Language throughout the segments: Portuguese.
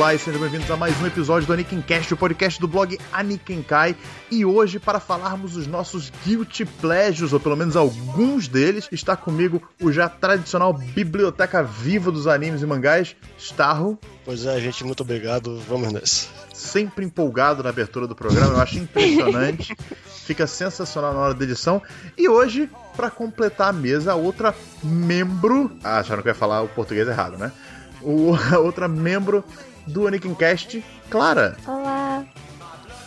Olá e sejam bem-vindos a mais um episódio do Anikincast, o podcast do blog Anikinkai. E hoje, para falarmos dos nossos Guilty Pleasures, ou pelo menos alguns deles, está comigo o já tradicional biblioteca viva dos animes e mangás, Starro. Pois é, gente, muito obrigado. Vamos nessa. Sempre empolgado na abertura do programa, eu acho impressionante. Fica sensacional na hora da edição. E hoje, para completar a mesa, a outra membro. Ah, acharam que eu ia falar o português errado, né? O, a outra membro do Anikincast, Clara. Olá.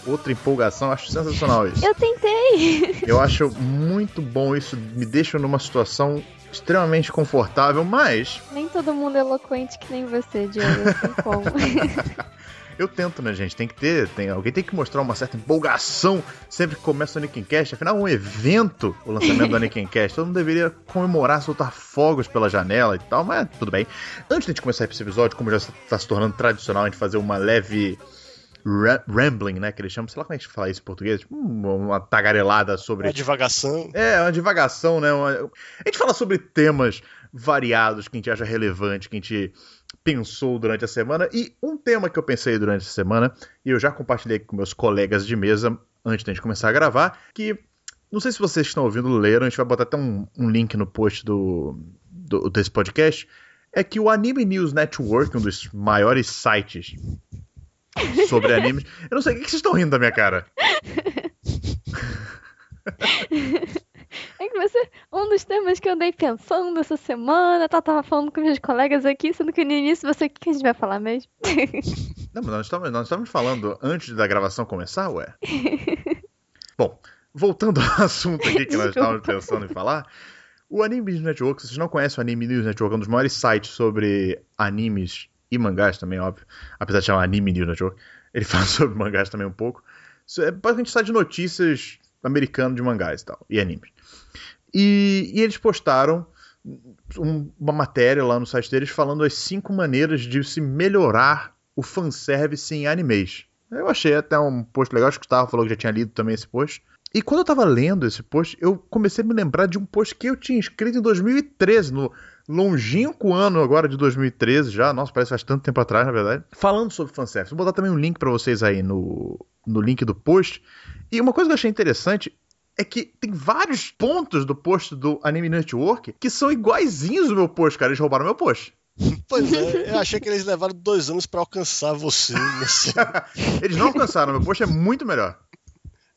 Outra empolgação, acho sensacional isso. Eu tentei. Eu acho muito bom isso, me deixa numa situação extremamente confortável, mas. Nem todo mundo é eloquente que nem você, Diego. Assim como. Eu tento, né, gente? Tem que ter, tem, alguém tem que mostrar uma certa empolgação sempre que começa o Nickencast. Afinal, é um evento, o lançamento do Nickencast. Todo mundo deveria comemorar, soltar fogos pela janela e tal, mas tudo bem. Antes de a gente começar esse episódio, como já está se tornando tradicional a gente fazer uma leve rambling, né? Que eles chamam, sei lá como é que a gente fala isso em português, tipo, uma tagarelada sobre. Uma divagação. É, uma divagação, né? Uma... A gente fala sobre temas variados que a gente acha relevante, que a gente pensou durante a semana. E um tema que eu pensei durante a semana, e eu já compartilhei com meus colegas de mesa antes da gente começar a gravar, que não sei se vocês estão ouvindo leram, a gente vai botar até um, um link no post do, do, desse podcast, é que o Anime News Network, um dos maiores sites sobre animes. Eu não sei, o que vocês estão rindo da minha cara? Que você. Um dos temas que eu andei pensando essa semana, tá, tava falando com meus colegas aqui, sendo que no início você. O que a gente vai falar mesmo? Não, mas nós estamos, nós estamos falando antes da gravação começar, ué? Bom, voltando ao assunto aqui que nós estávamos pensando em falar. O Anime News Network, se vocês não conhecem o Anime News Network, é um dos maiores sites sobre animes e mangás também, óbvio. Apesar de chamar Anime News Network, ele fala sobre mangás também um pouco. É basicamente site de notícias americano de mangás e tal, e animes. E, e eles postaram um, uma matéria lá no site deles falando as cinco maneiras de se melhorar o fanservice em animes. Eu achei até um post legal, acho que o Gustavo falou que já tinha lido também esse post. E quando eu tava lendo esse post, eu comecei a me lembrar de um post que eu tinha escrito em 2013, no longínquo ano agora de 2013 já, nossa, parece faz tanto tempo atrás, na verdade, falando sobre fanservice. Vou botar também um link para vocês aí no, no link do post. E uma coisa que eu achei interessante é que tem vários pontos do post do Anime Network que são iguaizinhos do meu post, cara. Eles roubaram meu post. Pois é, eu achei que eles levaram dois anos para alcançar você. eles não alcançaram, meu post é muito melhor.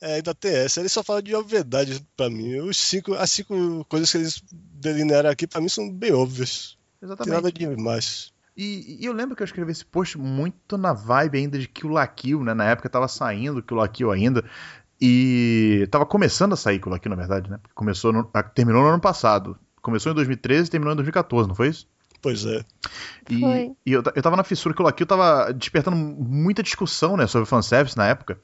É, ainda tem essa. Ele só fala de obviedade para mim. Os cinco, as cinco coisas que eles delinearam aqui, para mim, são bem óbvias. Exatamente. Tem nada demais. E, e, eu lembro que eu escrevi esse post muito na vibe ainda de Kill la Kill, né? Na época tava saindo Kill la Kill ainda. E tava começando a sair la Kill, na verdade, né? Começou no, terminou no ano passado. Começou em 2013 e terminou em 2014, não foi isso? Pois é. E, e eu, eu tava na fissura que o Kill tava despertando muita discussão, né, sobre fanservice na época.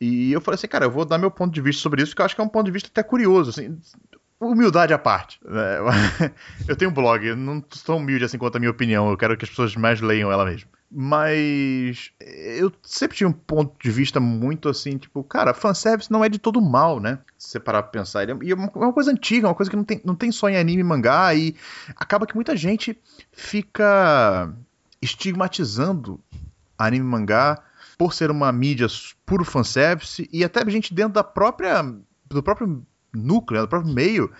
E eu falei assim, cara, eu vou dar meu ponto de vista sobre isso, porque eu acho que é um ponto de vista até curioso, assim, humildade à parte. Né? Eu tenho um blog, eu não sou humilde assim quanto a minha opinião, eu quero que as pessoas mais leiam ela mesmo. Mas eu sempre tive um ponto de vista muito assim, tipo, cara, fanservice não é de todo mal, né? Se você parar pra pensar. E é uma, é uma coisa antiga, uma coisa que não tem, não tem só em anime e mangá, e acaba que muita gente fica estigmatizando anime e mangá por ser uma mídia puro fanservice, e até gente dentro da própria. do próprio núcleo, do próprio meio,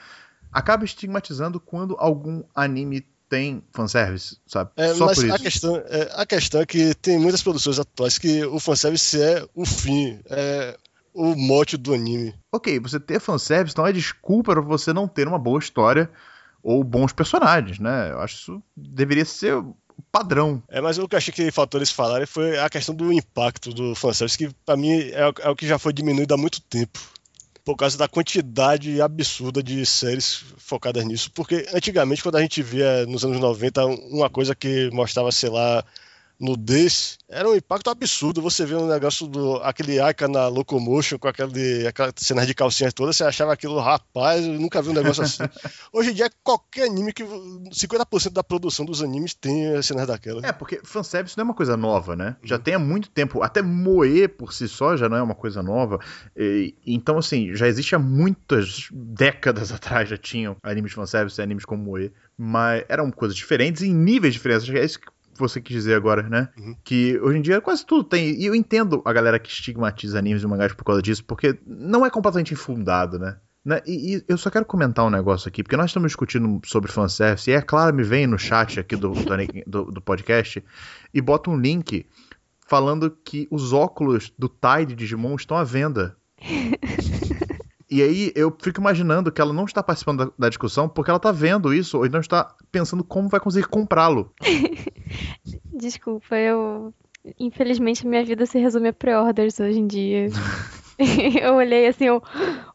acaba estigmatizando quando algum anime tem fanservice, sabe? É, Só mas por isso. A questão, é, a questão é que tem muitas produções atuais que o fanservice é o fim, é o mote do anime. Ok, você ter fanservice não é desculpa para você não ter uma boa história ou bons personagens, né? Eu acho que isso deveria ser padrão. É, mas o que eu achei que faltou eles falarem foi a questão do impacto do fanservice, que para mim é, é, o que já foi diminuído há muito tempo por causa da quantidade absurda de séries focadas nisso. Porque antigamente, quando a gente via nos anos 90 uma coisa que mostrava, sei lá, nudez, era um impacto absurdo. Você vê um negócio do aquele Aika na Locomotion com aquele, aquela cena de calcinhas todas, você achava aquilo, rapaz, eu nunca vi um negócio assim. Hoje em dia, qualquer anime que. 50% da produção dos animes tem cenas daquela. É, porque fanservice não é uma coisa nova, né? Já tem há muito tempo. Até moer por si só já não é uma coisa nova. E, então, assim, já existe há muitas décadas atrás já tinham animes fanservice e animes como moer. Mas eram coisas diferentes em níveis diferentes. É isso que você quis dizer agora, né? Uhum. Que hoje em dia quase tudo tem. E eu entendo a galera que estigmatiza animes e mangás por causa disso, porque não é completamente infundado, né? Né? E, e eu só quero comentar um negócio aqui, porque nós estamos discutindo sobre fanservice, e é claro, me vem no chat aqui do, do, do podcast e bota um link falando que os óculos do Tai de Digimon estão à venda. E aí eu fico imaginando que ela não está participando da, da, discussão porque ela está vendo isso ou não está pensando como vai conseguir comprá-lo. Desculpa, eu. Infelizmente minha vida se resume a pre-orders hoje em dia. eu olhei assim, eu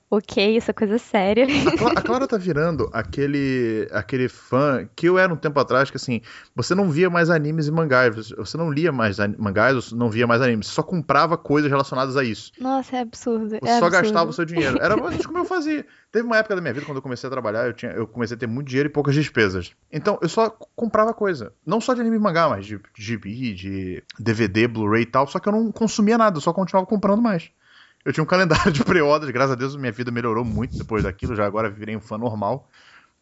ok, isso é coisa séria. A, Cla a, Clara tá virando aquele, aquele fã que eu era um tempo atrás, que assim, você não via mais animes e mangás, você não lia mais mangás, não via mais animes, você só comprava coisas relacionadas a isso. Nossa, é absurdo. Você é só absurdo. gastava o seu dinheiro. Era mais como eu fazia. Teve uma época da minha vida, quando eu comecei a trabalhar, eu, tinha, eu comecei a ter muito dinheiro e poucas despesas. Então, eu só comprava coisa. Não só de anime e mangá, mas de gibi, de DVD, Blu-ray e tal, só que eu não consumia nada, eu só continuava comprando mais. Eu tinha um calendário de pré-orders, graças a Deus minha vida melhorou muito depois daquilo, já agora virei um fã normal.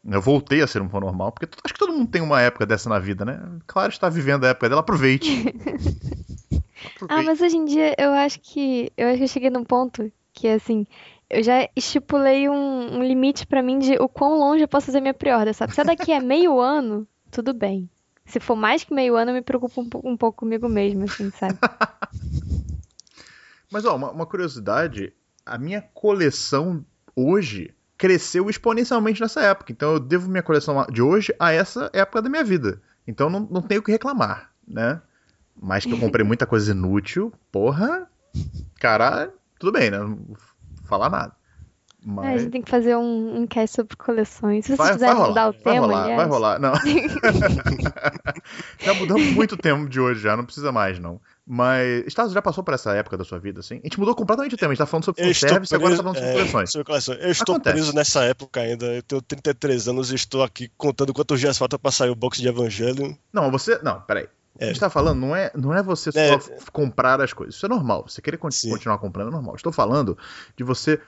Eu voltei a ser um fã normal, porque acho que todo mundo tem uma época dessa na vida, né? Claro, está vivendo a época dela, aproveite. aproveite. Ah, mas hoje em dia eu acho que eu acho que eu cheguei num ponto que assim, eu já estipulei um, um limite para mim de o quão longe eu posso fazer minha pré-order, sabe? Se é daqui a meio ano, tudo bem. Se for mais que meio ano, eu me preocupo um, um pouco comigo mesmo, assim, sabe? Mas, ó, uma, uma, curiosidade: a minha coleção hoje cresceu exponencialmente nessa época. Então, eu devo minha coleção de hoje a essa época da minha vida. Então, não, não tenho o que reclamar, né? Mas que eu comprei muita coisa inútil, porra, cara, tudo bem, né? Não vou falar nada. Mas... É, a gente tem que fazer um, um cast sobre coleções. Se vocês quiserem mudar o vai tema, rolar, aliás. vai rolar. Não. já mudamos muito o tema de hoje, já não precisa mais, não. Mas, Estado já passou por essa época da sua vida, assim? A gente mudou completamente o tema, a gente tá falando sobre fanservice e agora tá falando sobre é, coleções. sobre coleções. Eu estou Acontece. preso nessa época ainda. Eu tenho 33 anos e estou aqui contando quantos dias falta pra sair o box de Evangelho. Não, você. Não, peraí. A É. gente tá falando, não é, não é você só É. comprar as coisas. Isso é normal. Você querer Sim. continuar comprando é normal. Estou falando de você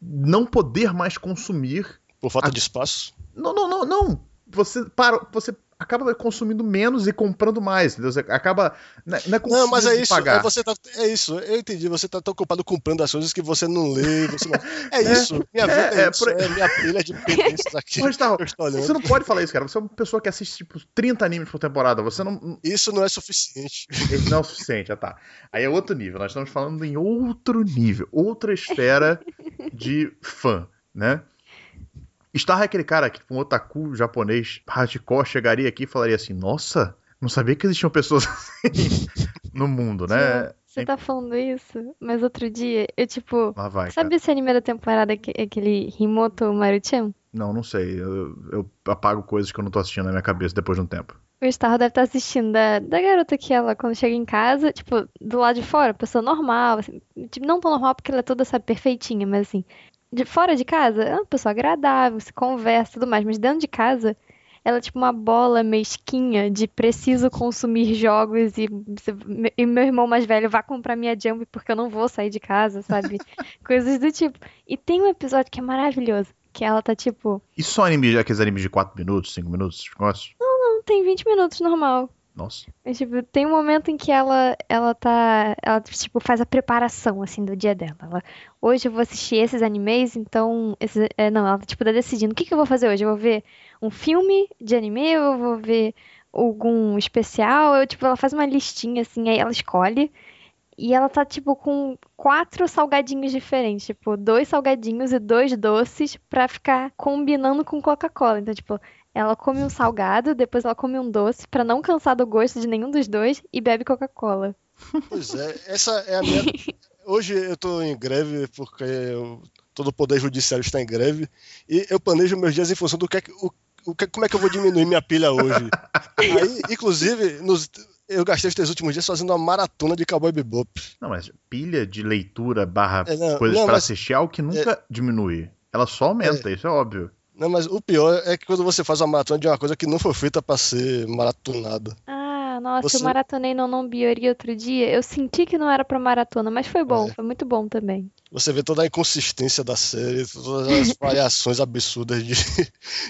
não poder mais consumir. Por falta Ah. de espaço. Não, não, não, não. Você para, você acaba consumindo menos e comprando mais. Entendeu? Você acaba. Não é não é Não, mas é isso. pagar. É, você tá, é isso. Eu entendi. Você tá tão ocupado comprando as coisas que você não lê. Você não... É isso. Minha vida é, é, isso. por. É minha pilha de pendências aqui. Mas tá, você não pode falar isso, cara. Você é uma pessoa que assiste tipo 30 animes por temporada. Você não. Isso não é suficiente. Esse não é suficiente, já tá. Aí é outro nível. Nós estamos falando em outro nível, outra esfera de fã, né? Star é aquele cara que, tipo, um otaku japonês hardcore chegaria aqui e falaria assim: Nossa, não sabia que existiam pessoas assim no mundo, né? Você tá falando isso, mas outro dia, eu tipo. Lá vai. Sabe cara. esse anime da temporada, que- aquele Himoto Maruchan? Não, não sei. Eu, eu apago coisas que eu não tô assistindo na minha cabeça depois de um tempo. O Star deve estar assistindo da, da garota que ela, quando chega em casa, tipo, do lado de fora, pessoa normal, assim, tipo, não tão normal porque ela é toda, sabe, perfeitinha, mas assim, de fora de casa, é uma pessoa agradável, se conversa e tudo mais, mas dentro de casa, ela é tipo uma bola mesquinha de preciso consumir jogos e, e meu irmão mais velho vai comprar minha Jump porque eu não vou sair de casa, sabe? Coisas do tipo. E tem um episódio que é maravilhoso, que ela tá tipo, Isso são animes, aqueles animes de 4 minutos, 5 minutos, esses negócios? não, tem 20 minutos normal. Nossa. Mas, tipo, tem um momento em que ela, ela tá. Ela, tipo, faz a preparação, assim, do dia dela. Ela, hoje eu vou assistir esses animes, então. Esses, é, não, ela, tipo, tá decidindo. O que, que eu vou fazer hoje? Eu vou ver um filme de anime, eu vou ver algum especial. Eu, tipo, ela faz uma listinha, assim, aí ela escolhe. E ela tá, tipo, com quatro salgadinhos diferentes. Tipo, dois salgadinhos e dois doces pra ficar combinando com Coca-Cola. Então, tipo, ela come um salgado, depois ela come um doce pra não cansar do gosto de nenhum dos dois e bebe Coca-Cola. Pois é, essa é a minha. Hoje eu tô em greve porque eu- todo o poder judiciário está em greve e eu planejo meus dias em função do que, é que- o, o que como é que eu vou diminuir minha pilha hoje. Aí, inclusive, nos- eu gastei os três últimos dias fazendo uma maratona de Cowboy Bebop. Não, mas pilha de leitura barra É, não, coisas mas- assistir é algo que nunca diminui. Ela só aumenta, isso é óbvio. Não, mas o pior é que quando você faz uma maratona de uma coisa que não foi feita pra ser maratonada. Ah, nossa, Você- eu maratonei no Non Biori outro dia. Eu senti que não era pra maratona, mas foi bom, É. foi muito bom também. você vê toda a inconsistência da série, todas as variações absurdas de,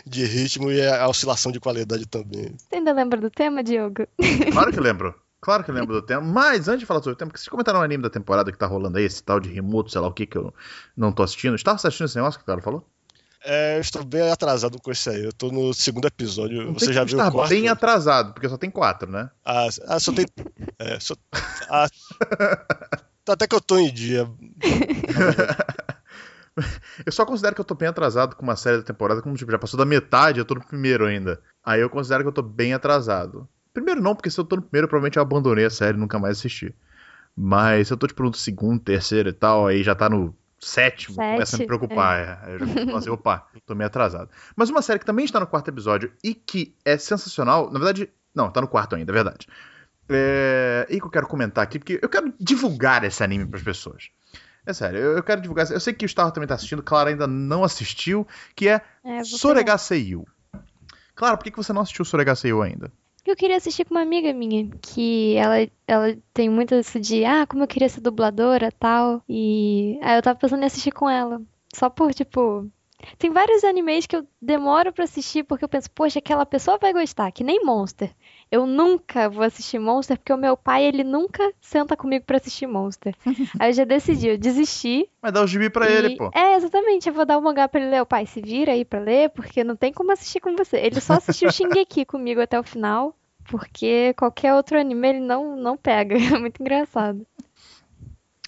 de ritmo e a oscilação de qualidade também. Você ainda lembra do tema, Diogo? Claro que lembro. Claro que lembro do tema. Mas antes de falar sobre o tema, que vocês comentaram o anime da temporada que tá rolando aí, esse tal de remoto, sei lá o que, que eu não tô assistindo. Estava assistindo esse negócio que o cara falou? É, eu estou bem atrasado com esse aí. Eu tô no segundo episódio. Não Você já viu o quarto? bem atrasado, porque só tem quatro, né? Ah, ah, só tem. É, só... ah, até que eu tô em dia. Eu só considero que eu tô bem atrasado com uma série da temporada, como tipo, já passou da metade, eu tô no primeiro ainda. Aí eu considero que eu tô bem atrasado. Primeiro não, porque se eu tô no primeiro, provavelmente eu abandonei a série e nunca mais assisti. Mas se eu tô tipo no segundo, terceiro e tal, aí já tá no sétimo, Sete, começa a me preocupar. É. Aí eu já assim, opa, tô meio atrasado. Mas uma série que também está no quarto episódio e que é sensacional, na verdade, não, tá no quarto ainda, é verdade. É... E que eu quero comentar aqui, porque eu quero divulgar esse anime pras pessoas. É sério, eu eu quero divulgar. Eu sei que o Star também tá assistindo, Clara ainda não assistiu, que é, É, vou Soregaseiyu. Clara, por que que você não assistiu Soregaseiyu ainda? Eu queria assistir com uma amiga minha, que ela, ela tem muito isso de, ah, como eu queria ser dubladora tal. E aí eu tava pensando em assistir com ela. Só por, tipo. Tem vários animes que eu demoro pra assistir porque eu penso, poxa, aquela pessoa vai gostar, que nem Monster. Eu nunca vou assistir Monster porque o meu pai, ele nunca senta comigo pra assistir Monster. Aí eu já decidi, eu desisti. Vai dar o gibi pra ele, e- pô. É, exatamente, eu vou dar o mangá pra ele ler. O pai, se vira aí pra ler, porque não tem como assistir com você. Ele só assistiu Shingeki comigo até o final, porque qualquer outro anime ele não, não pega. É muito engraçado.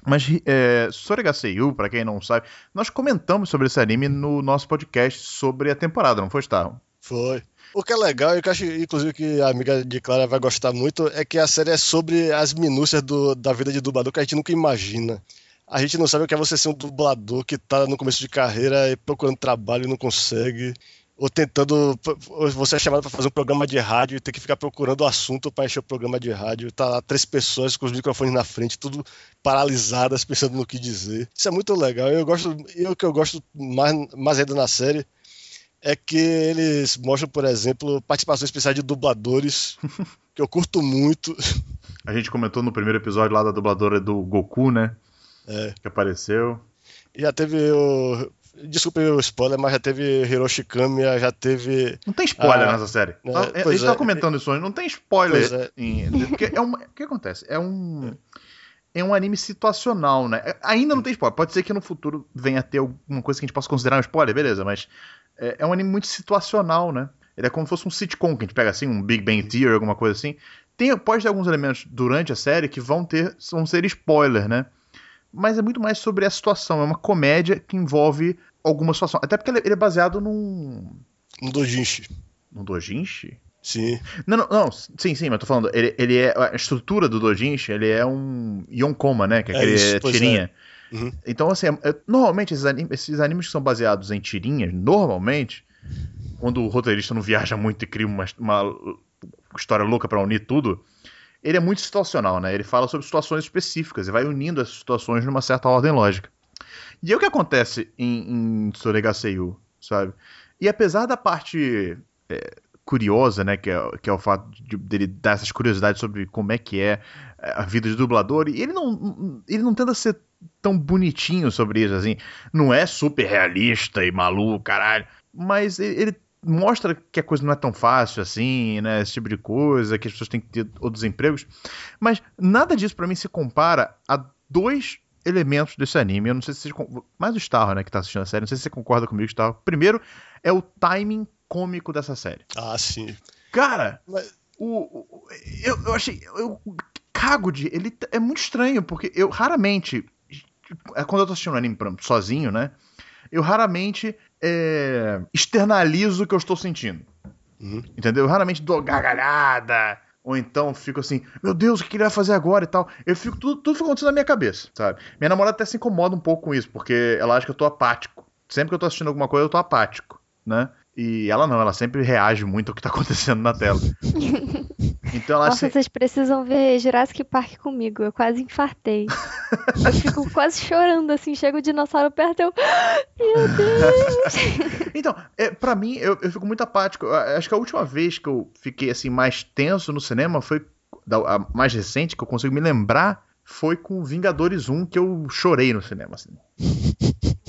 Mas é, Soregaseiyu, pra quem não sabe, nós comentamos sobre esse anime no nosso podcast sobre a temporada, não foi, Starro? Foi. O que é legal, e que acho, inclusive, que a amiga de Clara vai gostar muito, é que a série é sobre as minúcias do- da vida de dublador que a gente nunca imagina. A gente não sabe o que é você ser um dublador que tá no começo de carreira e procurando trabalho e não consegue. Ou tentando. ou Você é chamado para fazer um programa de rádio e ter que ficar procurando o assunto para encher o programa de rádio. Tá lá três pessoas com os microfones na frente, tudo paralisadas, pensando no que dizer. Isso é muito legal. Eu gosto. E o que eu gosto mais, mais ainda na série é que eles mostram, por exemplo, participações especiais de dubladores, que eu curto muito. A gente comentou no primeiro episódio lá da dubladora do Goku, né? É. Que apareceu. Já teve o. Desculpe o spoiler, mas já teve Hiroshi Kamiya, já teve. Não tem spoiler Ah, nessa série. é, Tá? a pois gente é. comentando isso hoje, não tem spoiler. É. em- porque é uma- o que acontece? É um. É um anime situacional, né? É- Ainda não tem spoiler. Pode ser que no futuro venha a ter alguma coisa que a gente possa considerar um spoiler, beleza, mas é, é um anime muito situacional, né? Ele é como se fosse um sitcom, que a gente pega assim, um Big Bang Theory, alguma coisa assim. Tem, pode ter alguns elementos durante a série que vão ter, vão ser spoiler, né? Mas é muito mais sobre a situação. É uma comédia que envolve alguma situação. Até porque ele ele é baseado num. Um dojinshi. num dojinshi? Sim. Não, não, não, sim, sim, mas tô falando, ele, ele é, a estrutura do Dojinshi, ele é um Yonkoma, né, que é É aquele isso, pois tirinha. Uhum. Então, assim, é- é- normalmente esses animes, esses animes que são baseados em tirinhas, normalmente, quando o roteirista não viaja muito e cria uma, uma história louca pra unir tudo, ele é muito situacional, né, ele fala sobre situações específicas e vai unindo essas situações numa certa ordem lógica. E é o que acontece em, em sabe? E apesar da parte é, curiosa, né, que é, que é o fato de, dele dar essas curiosidades sobre como é que é a vida de dublador, e ele não, ele não tenta ser tão bonitinho sobre isso, assim, não é super realista e maluco, caralho, mas ele, ele mostra que a coisa não é tão fácil assim, né, esse tipo de coisa, que as pessoas têm que ter outros empregos, mas nada disso pra mim se compara a dois elementos desse anime, eu não sei se vocês, mais o Starro, né, que tá assistindo a série, não sei se você concorda comigo, Starro, primeiro é o timing cômico dessa série. Ah, sim. Cara, Mas- o, o- eu, eu achei. Eu cago de. Ele é muito estranho, porque eu raramente. é Quando eu tô assistindo um anime sozinho, né? Eu raramente é, externalizo o que eu estou sentindo. Uhum. Entendeu? Eu raramente dou gargalhada. Ou então fico assim, meu Deus, o que ele vai fazer agora e tal. Eu fico, tudo, tudo fica acontecendo na minha cabeça, sabe? Minha namorada até se incomoda um pouco com isso, porque ela acha que eu tô apático. Sempre que eu tô assistindo alguma coisa, eu tô apático, né? E ela não, ela sempre reage muito ao que tá acontecendo na tela. Então ela Nossa, acha. vocês precisam ver Jurassic Park comigo. Eu quase infartei. Eu fico quase chorando, assim, chega o dinossauro perto, eu. Meu Deus! Então, é, para mim, eu, eu fico muito apático. Acho que a última vez que eu fiquei assim mais tenso no cinema foi da, a mais recente que eu consigo me lembrar foi com Vingadores 1 que eu chorei no cinema, assim.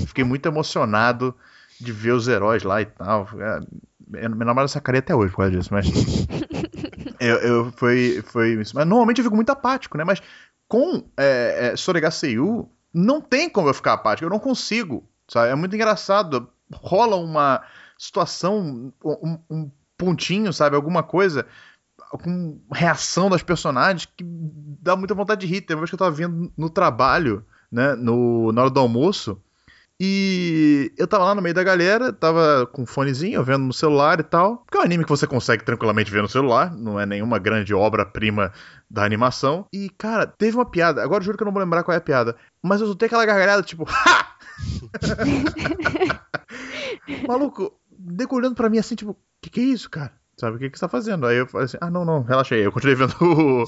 Fiquei muito emocionado de ver os heróis lá e tal. É, minha namorada sacaria até hoje por causa disso, mas. eu, eu, foi, foi isso. Mas normalmente eu fico muito apático, né? Mas com é, é, Soregaseyu, não tem como eu ficar apático, eu não consigo. Sabe? É muito engraçado. Rola uma situação, um, um pontinho, sabe? Alguma coisa com reação das personagens que dá muita vontade de rir. Tem uma vez que eu tava vendo no trabalho, né, no, na hora do almoço, e eu tava lá no meio da galera, tava com um fonezinho, vendo no celular e tal. Porque é um anime que você consegue tranquilamente ver no celular, não é nenhuma grande obra-prima da animação. E, cara, teve uma piada, agora eu juro que eu não vou lembrar qual é a piada, mas eu soltei aquela gargalhada tipo, HA! Maluco, Deco olhando pra mim assim, tipo, o que, que é isso, cara? Sabe, o que, que você tá fazendo? Aí eu falei assim, ah, não, não, relaxa aí. Eu continuei vendo o,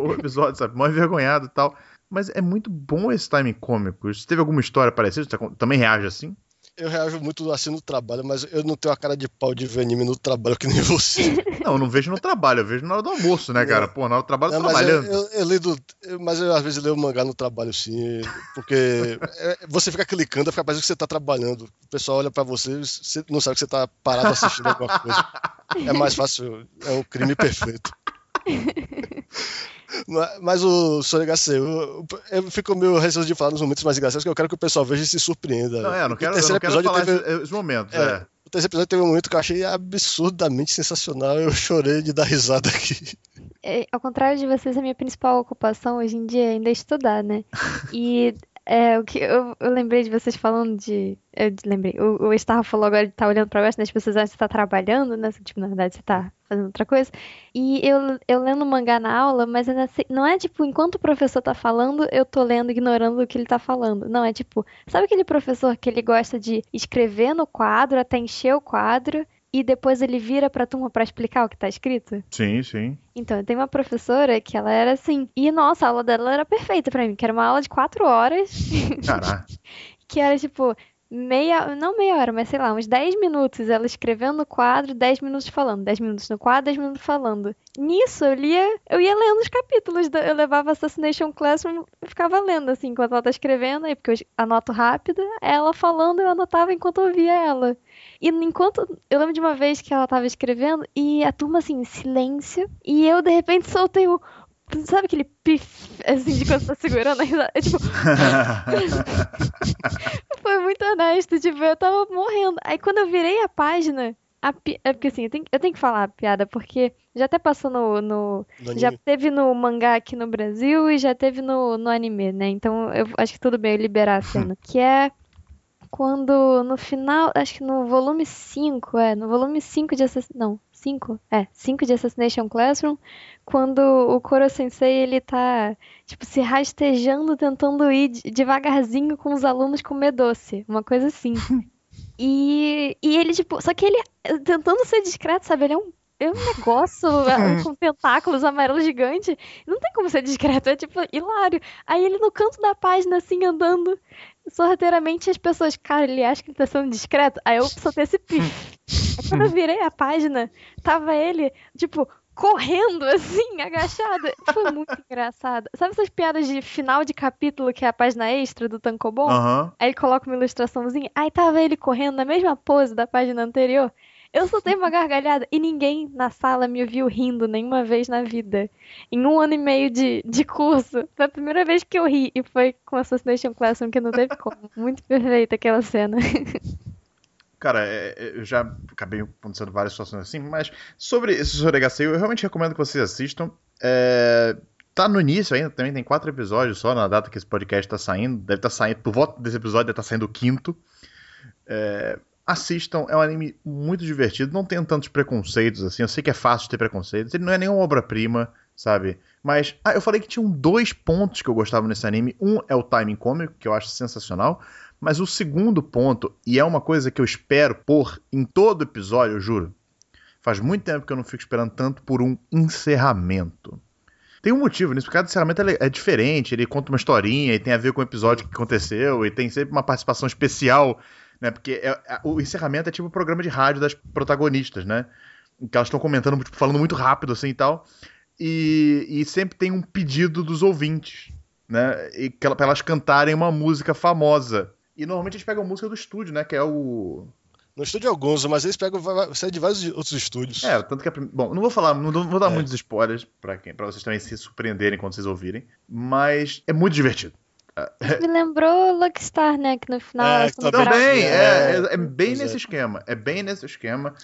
o episódio, sabe, mó envergonhado e tal. Mas é muito bom esse timing cômico. Se teve alguma história parecida, você também reage assim? Eu reajo muito assim no trabalho, mas eu não tenho a cara de pau de ver anime no trabalho que nem você. Não, eu não vejo no trabalho, eu vejo na hora do almoço, né, cara? Pô, na hora do trabalho não, trabalhando. Eu, eu, eu eu, mas eu às vezes leio mangá no trabalho, sim, porque é, você fica clicando, fica parecendo que você tá trabalhando. O pessoal olha para você, você não sabe que você tá parado assistindo alguma coisa. É mais fácil, é um crime perfeito. Mas o Sonegasse, eu, eu fico meio receoso de falar nos momentos mais engraçados, que eu quero que o pessoal veja e se surpreenda. Não, é, não quero, eu não quero falar teve, esses momentos, é. é. O terceiro episódio teve um momento que eu achei absurdamente sensacional, eu chorei de dar risada aqui. É, ao contrário de vocês, a minha principal ocupação hoje em dia é ainda estudar, né? E é, o que eu, eu, lembrei de vocês falando de. Eu lembrei. O, o falou agora de estar tá olhando para baixo, né? As pessoas acham que você tá trabalhando, né? Tipo, na verdade, você tá fazendo outra coisa. E eu, eu lendo mangá na aula, mas não é tipo, enquanto o professor tá falando, eu tô lendo, ignorando o que ele tá falando. Não, é tipo, sabe aquele professor que ele gosta de escrever no quadro até encher o quadro e depois ele vira pra turma para explicar o que tá escrito? Sim, sim. Então, eu tenho uma professora que ela era assim. E nossa, a aula dela era perfeita para mim, que era uma aula de quatro horas. Caraca. que era tipo, meia, não meia hora, mas sei lá, uns 10 minutos ela escrevendo no quadro, 10 minutos falando, 10 minutos no quadro, 10 minutos falando. Nisso eu lia, eu ia lendo os capítulos, eu levava Assassination Classroom e ficava lendo assim, enquanto ela tá escrevendo, aí porque eu anoto rápido, ela falando, eu anotava enquanto eu via ela. E enquanto. Eu lembro de uma vez que ela tava escrevendo e a turma assim, silêncio. E eu, de repente, soltei o. Sabe aquele pif, assim, de quando tá segurando a risada? É tipo. Foi muito honesto, tipo, eu tava morrendo. Aí quando eu virei a página. A pi... É porque assim, eu tenho, eu tenho que falar a piada, porque já até passou no. no... já teve no mangá aqui no Brasil e já teve no, no anime, né? Então eu acho que tudo bem eu liberar a cena. que é quando no final, acho que no volume 5, é, no volume 5 de Assassination, não, 5, é, 5 de Assassination Classroom, quando o Koro Sensei ele tá, tipo, se rastejando, tentando ir devagarzinho com os alunos comer doce, uma coisa assim. e, e ele, tipo, só que ele, tentando ser discreto, sabe, ele é um é um negócio com tentáculos amarelos gigante. Não tem como ser discreto, é tipo hilário. Aí ele no canto da página, assim, andando sorrateiramente, as pessoas, cara, ele acha que ele tá sendo discreto. Aí eu soltei esse pif. Aí quando eu virei a página, tava ele, tipo, correndo assim, agachado. Foi muito engraçado. Sabe essas piadas de final de capítulo que é a página extra do Tankobon? Uhum. Aí ele coloca uma ilustraçãozinha. Aí tava ele correndo na mesma pose da página anterior. Eu soltei uma gargalhada e ninguém na sala me viu rindo nenhuma vez na vida. Em um ano e meio de, de curso, foi a primeira vez que eu ri e foi com Assassination Classroom que não teve como. Muito perfeita aquela cena. Cara, é, é, eu já acabei acontecendo várias situações assim, mas sobre esse Soregaceio, eu realmente recomendo que vocês assistam. É, tá no início ainda, também tem quatro episódios só na data que esse podcast tá saindo. Deve estar tá saindo, por volta desse episódio, deve estar tá saindo o quinto. É, assistam, é um anime muito divertido, não tem tantos preconceitos assim, eu sei que é fácil ter preconceitos, ele não é nenhuma obra-prima, sabe? Mas, ah, eu falei que tinham dois pontos que eu gostava nesse anime, um é o timing cômico, que eu acho sensacional, mas o segundo ponto, e é uma coisa que eu espero por em todo episódio, eu juro, faz muito tempo que eu não fico esperando tanto por um encerramento. Tem um motivo nisso, porque cada encerramento é diferente, ele conta uma historinha e tem a ver com o episódio que aconteceu, e tem sempre uma participação especial né? Porque é, é, o encerramento é tipo o programa de rádio das protagonistas, né? Que elas estão comentando, tipo, falando muito rápido assim e tal. E, e sempre tem um pedido dos ouvintes. né? E que ela- pra elas cantarem uma música famosa. E normalmente eles pegam música do estúdio, né? Que é o. No estúdio alguns, mas eles pegam série de vários outros estúdios. É, tanto que a prim... Bom, não vou falar, não vou dar É. muitos spoilers pra, quem, pra vocês também se surpreenderem quando vocês ouvirem. Mas é muito divertido. Me lembrou Lucky Star, né? Que no final É, também. bravas. é, É, é, é bem pois é. nesse esquema. É bem nesse esquema.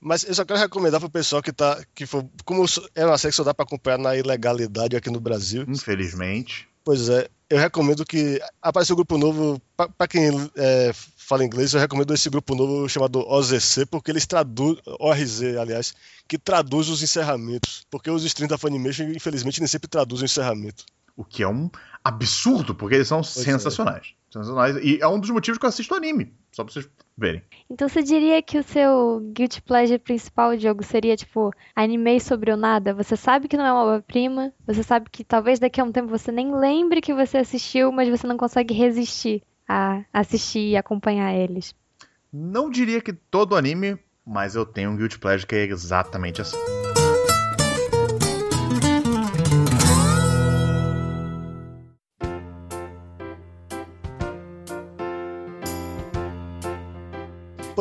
Mas eu só quero recomendar pro pessoal que tá. Que for, como é uma série que só dá pra acompanhar na ilegalidade aqui no Brasil. Infelizmente. Pois é, eu recomendo que. Apareceu um grupo novo. Pra, pra quem é, fala inglês, eu recomendo esse grupo novo chamado OZC, porque eles traduzem. ORZ, aliás, que traduz os encerramentos. Porque os streams da Funimation, infelizmente, nem sempre traduzem o encerramento. O que é um absurdo, porque eles são é. sensacionais. Sensacionais. E é um dos motivos que eu assisto anime. Só pra vocês verem. Então você diria que o seu guilty pleasure principal, Diogo, seria tipo anime sobre o nada? Você sabe que não é uma obra-prima, você sabe que talvez daqui a um tempo você nem lembre que você assistiu, mas você não consegue resistir a assistir e acompanhar eles. Não diria que todo anime, mas eu tenho um Guilty Pleasure que é exatamente assim.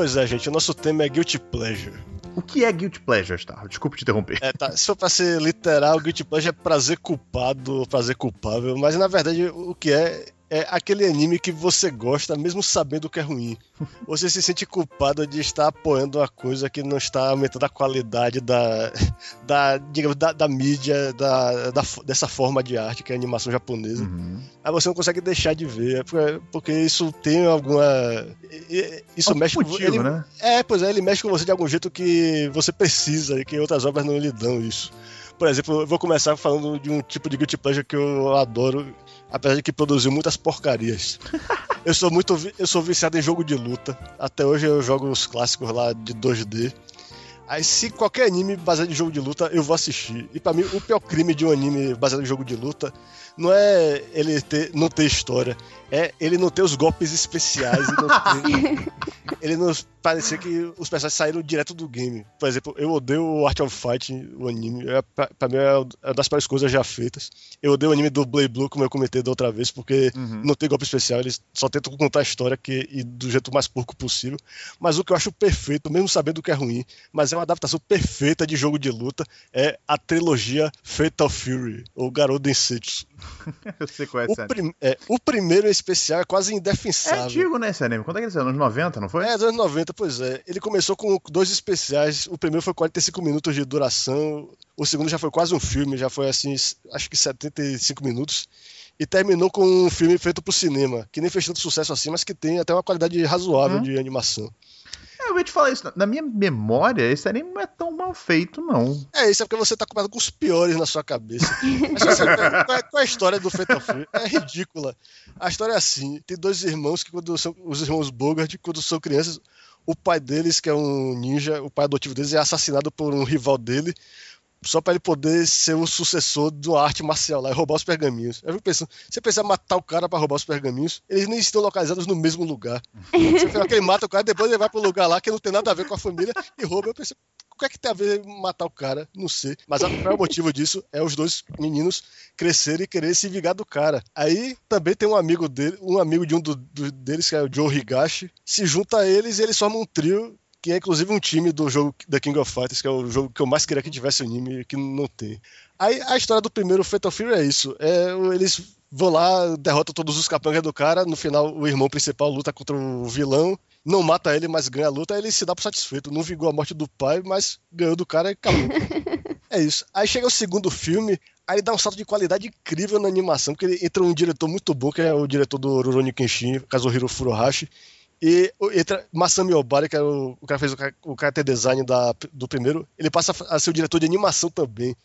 Pois é, gente, o nosso tema é Guilty Pleasure. O que é Guilty Pleasure, Star? Desculpa te interromper. É, tá, se for pra ser literal, Guilty Pleasure é prazer culpado prazer culpável, mas na verdade o que é é aquele anime que você gosta mesmo sabendo que é ruim. Você se sente culpado de estar apoiando uma coisa que não está aumentando a qualidade da, da, digamos, da, da mídia, da, da- dessa forma de arte que é a animação japonesa. Uhum. Aí você não consegue deixar de ver, é porque, porque isso tem alguma. Isso Algum mexe com motivo, ele, né? é, pois é, ele mexe com você de algum jeito que você precisa e que outras obras não lhe dão isso. Por exemplo, eu vou começar falando de um tipo de guilty pleasure que eu adoro, apesar de que produziu muitas porcarias. Eu sou muito, eu sou viciado em jogo de luta. Até hoje eu jogo os clássicos lá de 2D. Aí se qualquer anime baseado em jogo de luta, eu vou assistir. E pra mim, o pior crime de um anime baseado em jogo de luta não é ele ter, não ter história, é ele não ter os golpes especiais e não ter, ele não parecer que os personagens saíram direto do game. Por exemplo, eu odeio o Art of Fight, o anime. É, pra, pra mim é uma das piores coisas já feitas. Eu odeio o anime do Blade Blue, como eu comentei da outra vez, porque Uhum. não tem golpe especial, eles só tentam contar a história que, e do jeito mais porco possível. Mas o que eu acho perfeito, mesmo sabendo que é ruim, mas é uma adaptação perfeita de jogo de luta, é a trilogia Fatal Fury, ou Garou Densetsu. Você conhece O, esse anime? prim- é, o primeiro especial é quase É indefensável. antigo, né, esse anime? Quando é que ele saiu? Anos 90, não foi? É, dos anos 90, pois é. Ele começou com dois especiais. O primeiro foi 45 minutos de duração. O segundo já foi quase um filme, já foi assim, acho que 75 minutos. E terminou com um filme feito pro cinema, que nem fez tanto sucesso assim, mas que tem até uma qualidade razoável Hum. de animação. É, eu ia te falar isso. Na- minha memória, esse anime não é tão mal feito, não. É, isso é porque você tá acostumado com os piores na sua cabeça. Mas você, qual, é, qual é a história do Fatal? É ridícula. A história é assim: tem dois irmãos que, quando são os irmãos Bogart, quando são crianças, o pai deles, que é um ninja, o pai adotivo deles, é assassinado por um rival dele. Só pra ele poder ser o sucessor uma arte marcial lá e roubar os pergaminhos. Eu fico pensando, você precisa matar o cara pra roubar os pergaminhos? Eles nem estão localizados no mesmo lugar. Você fala que ele mata o cara, depois ele vai pro lugar lá que não tem nada a ver com a família e rouba. Eu pensei, o que é que tem a ver matar o cara? Não sei. Mas é o motivo disso? É os dois meninos crescerem e querer se vingar do cara. Aí também tem um amigo dele, um amigo de um do- do- deles, que é o Joe Higashi, se junta a eles e eles formam um trio. Que é inclusive um time do jogo The King of Fighters, que é o jogo que eu mais queria que tivesse anime, que não tem. Aí a história do primeiro Fatal Fury é isso. É, eles vão lá, derrotam todos os capangas do cara. No final, o irmão principal luta contra o vilão. Não mata ele, mas ganha a luta. Aí ele se dá por satisfeito. Não vingou a morte do pai, mas ganhou do cara e acabou. é isso. Aí chega o segundo filme. Aí ele dá um salto de qualidade incrível na animação, porque ele entra um diretor muito bom, que é o diretor do Rurouni Kenshin, Kazuhiro Furuhashi. E entra Masami Obara, que é o, o cara fez o, o character design da- do primeiro, ele passa a ser o diretor de animação também.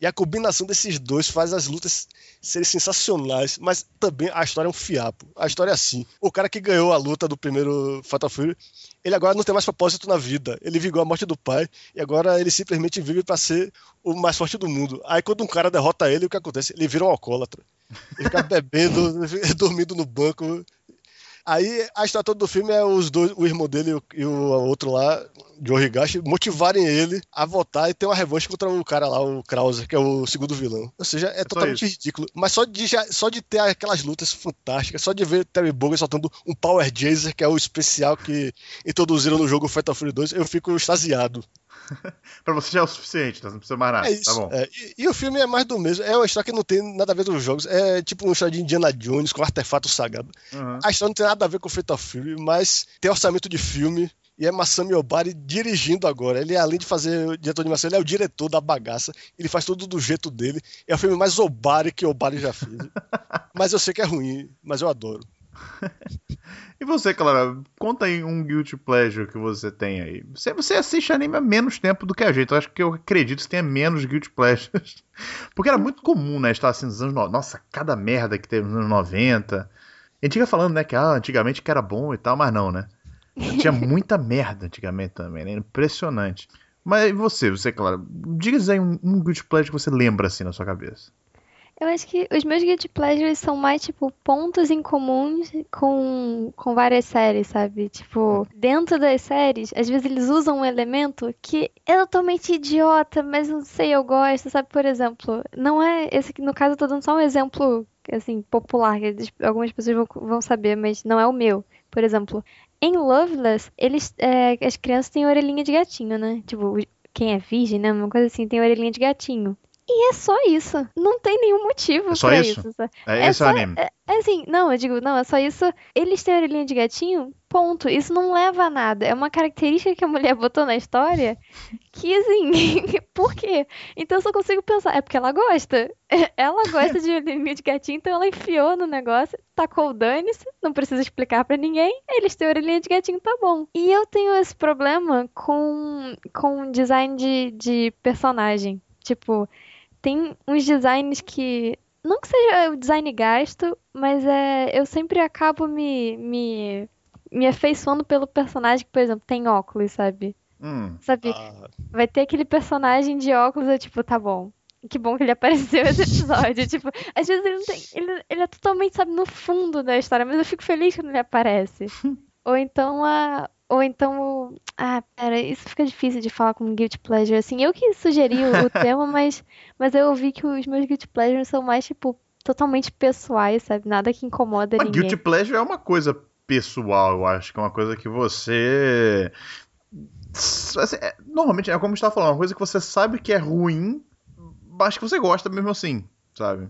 E a combinação desses dois faz as lutas serem sensacionais, mas também a história é um fiapo. A história é assim: o cara que ganhou a luta do primeiro Fatal Fury, ele agora não tem mais propósito na vida. Ele vingou a morte do pai e agora ele simplesmente vive pra ser o mais forte do mundo. Aí quando um cara derrota ele, o que acontece? Ele vira um alcoólatra. Ele fica bebendo, dormindo no banco. Aí a história toda do filme é os dois, o irmão dele e o, e o outro lá, Joe Higashi, motivarem ele a votar e ter uma revanche contra o cara lá, o Krauser, que é o segundo vilão. Ou seja, é, é totalmente ridículo. Mas só de, já, só de ter aquelas lutas fantásticas, só de ver Terry Bogard soltando um Power Jazer, que é o especial que introduziram no jogo Fatal Fury 2, eu fico extasiado. pra você já é o suficiente, tá? não precisa mais nada. É isso. Tá bom. É, e, e, o filme é mais do mesmo. É uma história que não tem nada a ver com os jogos. É tipo uma história de Indiana Jones com artefato sagrado. Uhum. A história não tem nada a ver com o Fatal Fury, mas tem orçamento de filme. E é Masami Obari dirigindo agora. Ele, além de fazer diretor de animação, ele é o diretor da bagaça. Ele faz tudo do jeito dele. É o filme mais Obari que Obari já fez. mas eu sei que é ruim, mas eu adoro. e você, Clara, conta aí um guilty pleasure que você tem aí. Você, você assiste anime há menos tempo do que a gente. Eu acho que eu acredito que tenha menos guilty pleasures. Porque era muito comum, né? Estar assim nos anos 90. Nossa, cada merda que teve nos anos 90. A gente fica falando, né, que ah, antigamente que era bom e tal, mas não, né? Tinha muita merda antigamente também, né? Impressionante. Mas e você, você, Clara, diga aí um, um guilty pleasure que você lembra assim na sua cabeça. Eu acho que os meus guilty pleasures são mais, tipo, pontos em comuns com, com várias séries, sabe? Tipo, dentro das séries, às vezes eles usam um elemento que é totalmente idiota, mas não sei, eu gosto, sabe? Por exemplo, não é. Esse no caso eu tô dando só um exemplo, assim, popular, que algumas pessoas vão, vão saber, mas não é o meu. Por exemplo, em Loveless, eles, é, as crianças têm orelhinha de gatinho, né? Tipo, quem é virgem, né? Uma coisa assim, tem orelhinha de gatinho. E é só isso. Não tem nenhum motivo é só pra isso. isso. É, é esse só, anime. É, é, assim, não, eu digo, não, é só isso. Eles têm orelhinha de gatinho, ponto. Isso não leva a nada. É uma característica que a mulher botou na história que, assim, por quê? Então eu só consigo pensar, é porque ela gosta. Ela gosta de orelhinha de gatinho, então ela enfiou no negócio, tacou o dane-se, não precisa explicar para ninguém. Eles têm orelhinha de gatinho, tá bom. E eu tenho esse problema com, com design de, de personagem. Tipo, tem uns designs que. Não que seja o design gasto, mas é, eu sempre acabo me, me, me afeiçoando pelo personagem que, por exemplo, tem óculos, sabe? Hum. Sabe? Ah. Vai ter aquele personagem de óculos, eu tipo, tá bom. Que bom que ele apareceu nesse episódio. tipo, às vezes ele não tem. Ele, ele é totalmente, sabe, no fundo da história, mas eu fico feliz quando ele aparece. Ou então a, ou então. Ah, pera, isso fica difícil de falar com Guilty Pleasure. Assim, eu que sugeri o, o tema, mas, mas eu vi que os meus Guilty Pleasures são mais, tipo, totalmente pessoais, sabe? Nada que incomoda mas ninguém. Guilty Pleasure é uma coisa pessoal, eu acho que é uma coisa que você. Assim, é, normalmente é como está falando, uma coisa que você sabe que é ruim, mas que você gosta mesmo assim, sabe?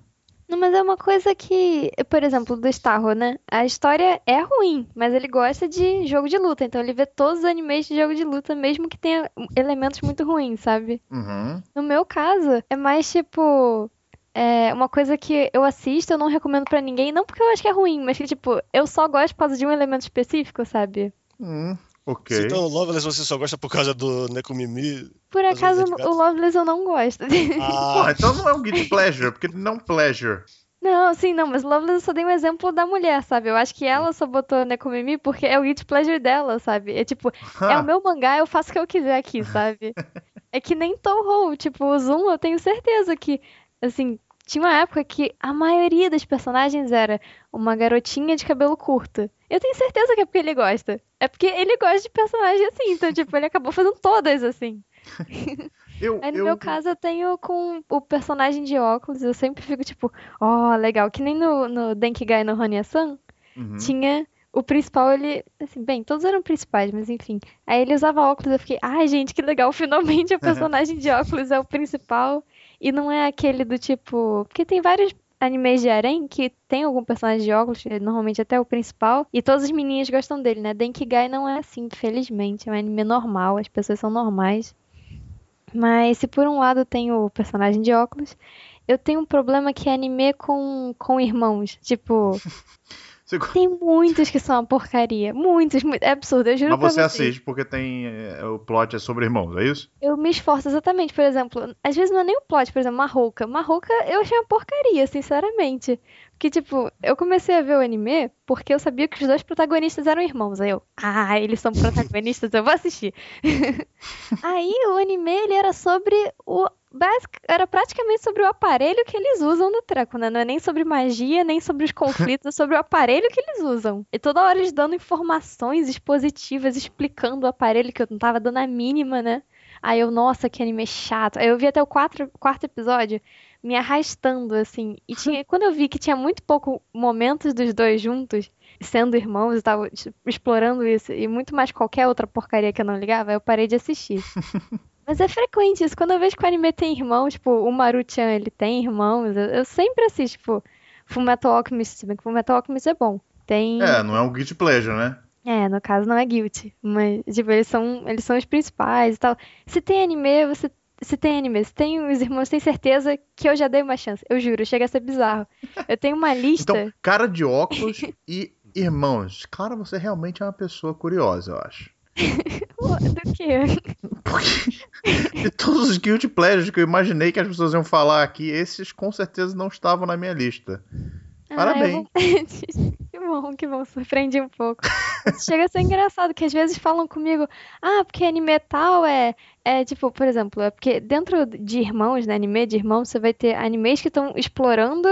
Não, mas é uma coisa que, por exemplo, do Starro, né? A história é ruim, mas ele gosta de jogo de luta. Então ele vê todos os animes de jogo de luta, mesmo que tenha elementos muito ruins, sabe? Uhum. No meu caso, é mais tipo. É uma coisa que eu assisto, eu não recomendo para ninguém, não porque eu acho que é ruim, mas que, tipo, eu só gosto por causa de um elemento específico, sabe? Hum, Ok. Então, Loveless você só gosta por causa do Nekomimi? Por acaso, o Loveless eu não gosto. Ah. então não é um guilty pleasure, porque não pleasure. Não, sim, não, mas Loveless eu só dei um exemplo da mulher, sabe? Eu acho que ela só botou Nekomimi porque é o guilty pleasure dela, sabe? É tipo, é o meu mangá, eu faço o que eu quiser aqui, sabe? é que nem Toho, tipo, o Zoom eu tenho certeza que, assim, tinha uma época que a maioria das personagens era uma garotinha de cabelo curto. Eu tenho certeza que é porque ele gosta. É porque ele gosta de personagem assim, então, tipo, ele acabou fazendo todas assim. Eu, Aí no eu... meu caso eu tenho com o personagem de óculos, eu sempre fico tipo, ó, oh, legal. Que nem no, no Denkigai no Hanya-san, uhum. tinha o principal, ele. Assim, bem, todos eram principais, mas enfim. Aí ele usava óculos, eu fiquei, ai gente, que legal, finalmente o personagem de óculos é o principal. E não é aquele do tipo. Porque tem vários animes de harem que tem algum personagem de óculos, é normalmente até o principal, e todas as meninas gostam dele, né? Denkigai não é assim, felizmente, é um anime normal, as pessoas são normais. Mas se por um lado tem o personagem de óculos, eu tenho um problema que é anime com, com irmãos. Tipo, Você... Tem muitos que são uma porcaria. Muitos, muito, é absurdo, eu juro Mas você assiste porque tem. É, o plot é sobre irmãos, é isso? Eu me esforço exatamente, por exemplo. Às vezes não é nem o plot, por exemplo, Marroca. Marroca eu achei uma porcaria, sinceramente. Porque, tipo, eu comecei a ver o anime porque eu sabia que os dois protagonistas eram irmãos. Aí eu, ah, eles são protagonistas, eu vou assistir. Aí o anime, ele era sobre o basic, era praticamente sobre o aparelho que eles usam no treco, né? Não é nem sobre magia, nem sobre os conflitos, é sobre o aparelho que eles usam. E toda hora eles dando informações expositivas, explicando o aparelho que eu não tava dando a mínima, né? Aí eu, nossa, que anime chato. Aí eu vi até o quatro, quarto episódio me arrastando, assim. E tinha, quando eu vi que tinha muito pouco momentos dos dois juntos, sendo irmãos e tal, explorando isso, e muito mais qualquer outra porcaria que eu não ligava, eu parei de assistir. Mas é frequente isso. Quando eu vejo que o anime tem irmão, tipo, o Maruchan, ele tem irmãos, eu, eu sempre assisto, tipo, Fullmetal Alchemist, se bem que Fullmetal Alchemist é bom. Tem... É, não é um guilty pleasure, né? É, no caso não é guilty, mas, tipo, eles são, eles são os principais e tal. Se tem anime, você se tem anime, se tem os irmãos, tem certeza que eu já dei uma chance. Eu juro, chega a ser bizarro. Eu tenho uma lista. Então, cara de óculos e irmãos. Claro, você realmente é uma pessoa curiosa, eu acho. Do quê? Porque de todos os guilty pleasures que eu imaginei que as pessoas iam falar aqui, esses com certeza não estavam na minha lista. Ah, Parabéns. que bom, que bom, surpreendi um pouco. Chega a ser engraçado, que às vezes falam comigo, ah, porque anime tal é, é tipo, por exemplo, é porque dentro de irmãos, né, anime de irmãos, você vai ter animes que estão explorando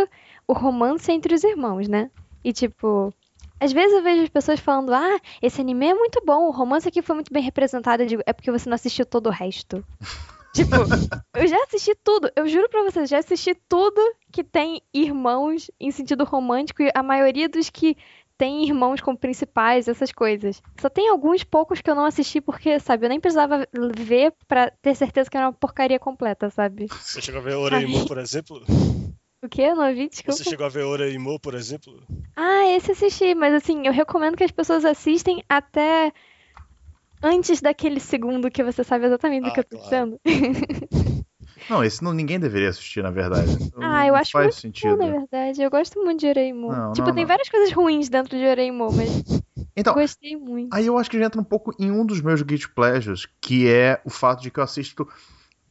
o romance entre os irmãos, né? E tipo, às vezes eu vejo as pessoas falando, ah, esse anime é muito bom, o romance aqui foi muito bem representado. Eu digo, é porque você não assistiu todo o resto. tipo, eu já assisti tudo. Eu juro pra vocês, já assisti tudo que tem irmãos em sentido romântico. E a maioria dos que tem irmãos como principais, essas coisas. Só tem alguns poucos que eu não assisti porque, sabe, eu nem precisava ver para ter certeza que era uma porcaria completa, sabe? Você chegou a ver Oreimo, por exemplo? O que? Eu não vi, desculpa. Você chegou a ver Oreimo, por exemplo? Ah, esse assisti, mas assim, eu recomendo que as pessoas assistem até antes daquele segundo que você sabe exatamente ah, do que eu tô claro. dizendo. Não, esse não, ninguém deveria assistir, na verdade. Ah, eu acho faz muito sentido. bom, na verdade. Eu gosto muito de Oreimo. Não, tipo, não, tem não. várias coisas ruins dentro de Oreimo, mas então, gostei muito. Aí eu acho que já entra um pouco em um dos meus guilty pleasures, que é o fato de que eu assisto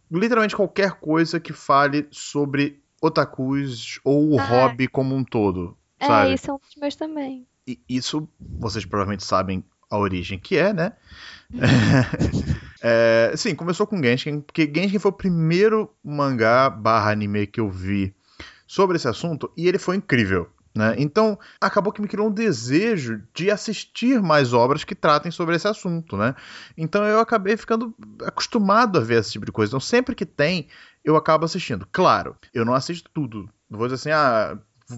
literalmente qualquer coisa que fale sobre otakus ou o ah, hobby como um todo. É, sabe? isso é um dos meus também. E isso, vocês provavelmente sabem a origem que é, né? é, sim, começou com Genshin, porque Genshin foi o primeiro mangá barra anime que eu vi sobre esse assunto e ele foi incrível. Né? Então, acabou que me criou um desejo de assistir mais obras que tratem sobre esse assunto. Né? Então, eu acabei ficando acostumado a ver esse tipo de coisa. Então, sempre que tem, eu acabo assistindo. Claro, eu não assisto tudo. Não vou dizer assim, ah,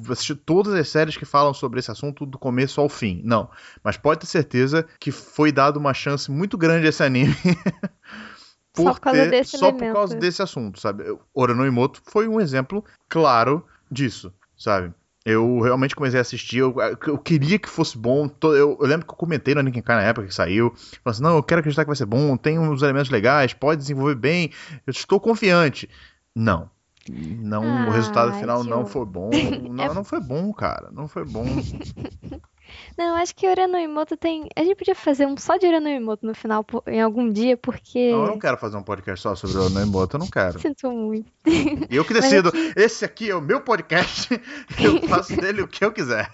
assistir todas as séries que falam sobre esse assunto do começo ao fim. Não. Mas pode ter certeza que foi dado uma chance muito grande a esse anime. por só por causa, ter, desse, só por causa desse assunto, sabe? Orano Imoto foi um exemplo claro disso, sabe? Eu realmente comecei a assistir, eu, eu queria que fosse bom. Eu, eu, lembro que eu comentei no Kai na época que saiu. Falei assim, não, eu quero acreditar que vai ser bom, tem uns elementos legais, pode desenvolver bem, eu estou confiante. Não. Não, ah, o resultado final não foi bom. Não, é... não foi bom, cara. Não foi bom. não, acho que Urano Imoto tem. A gente podia fazer um só de Urano Imoto no final, em algum dia, porque. Não, eu não quero fazer um podcast só sobre Urano Imoto, eu não quero. Sinto muito. Eu que decido. Aqui... Esse aqui é o meu podcast, eu faço dele o que eu quiser.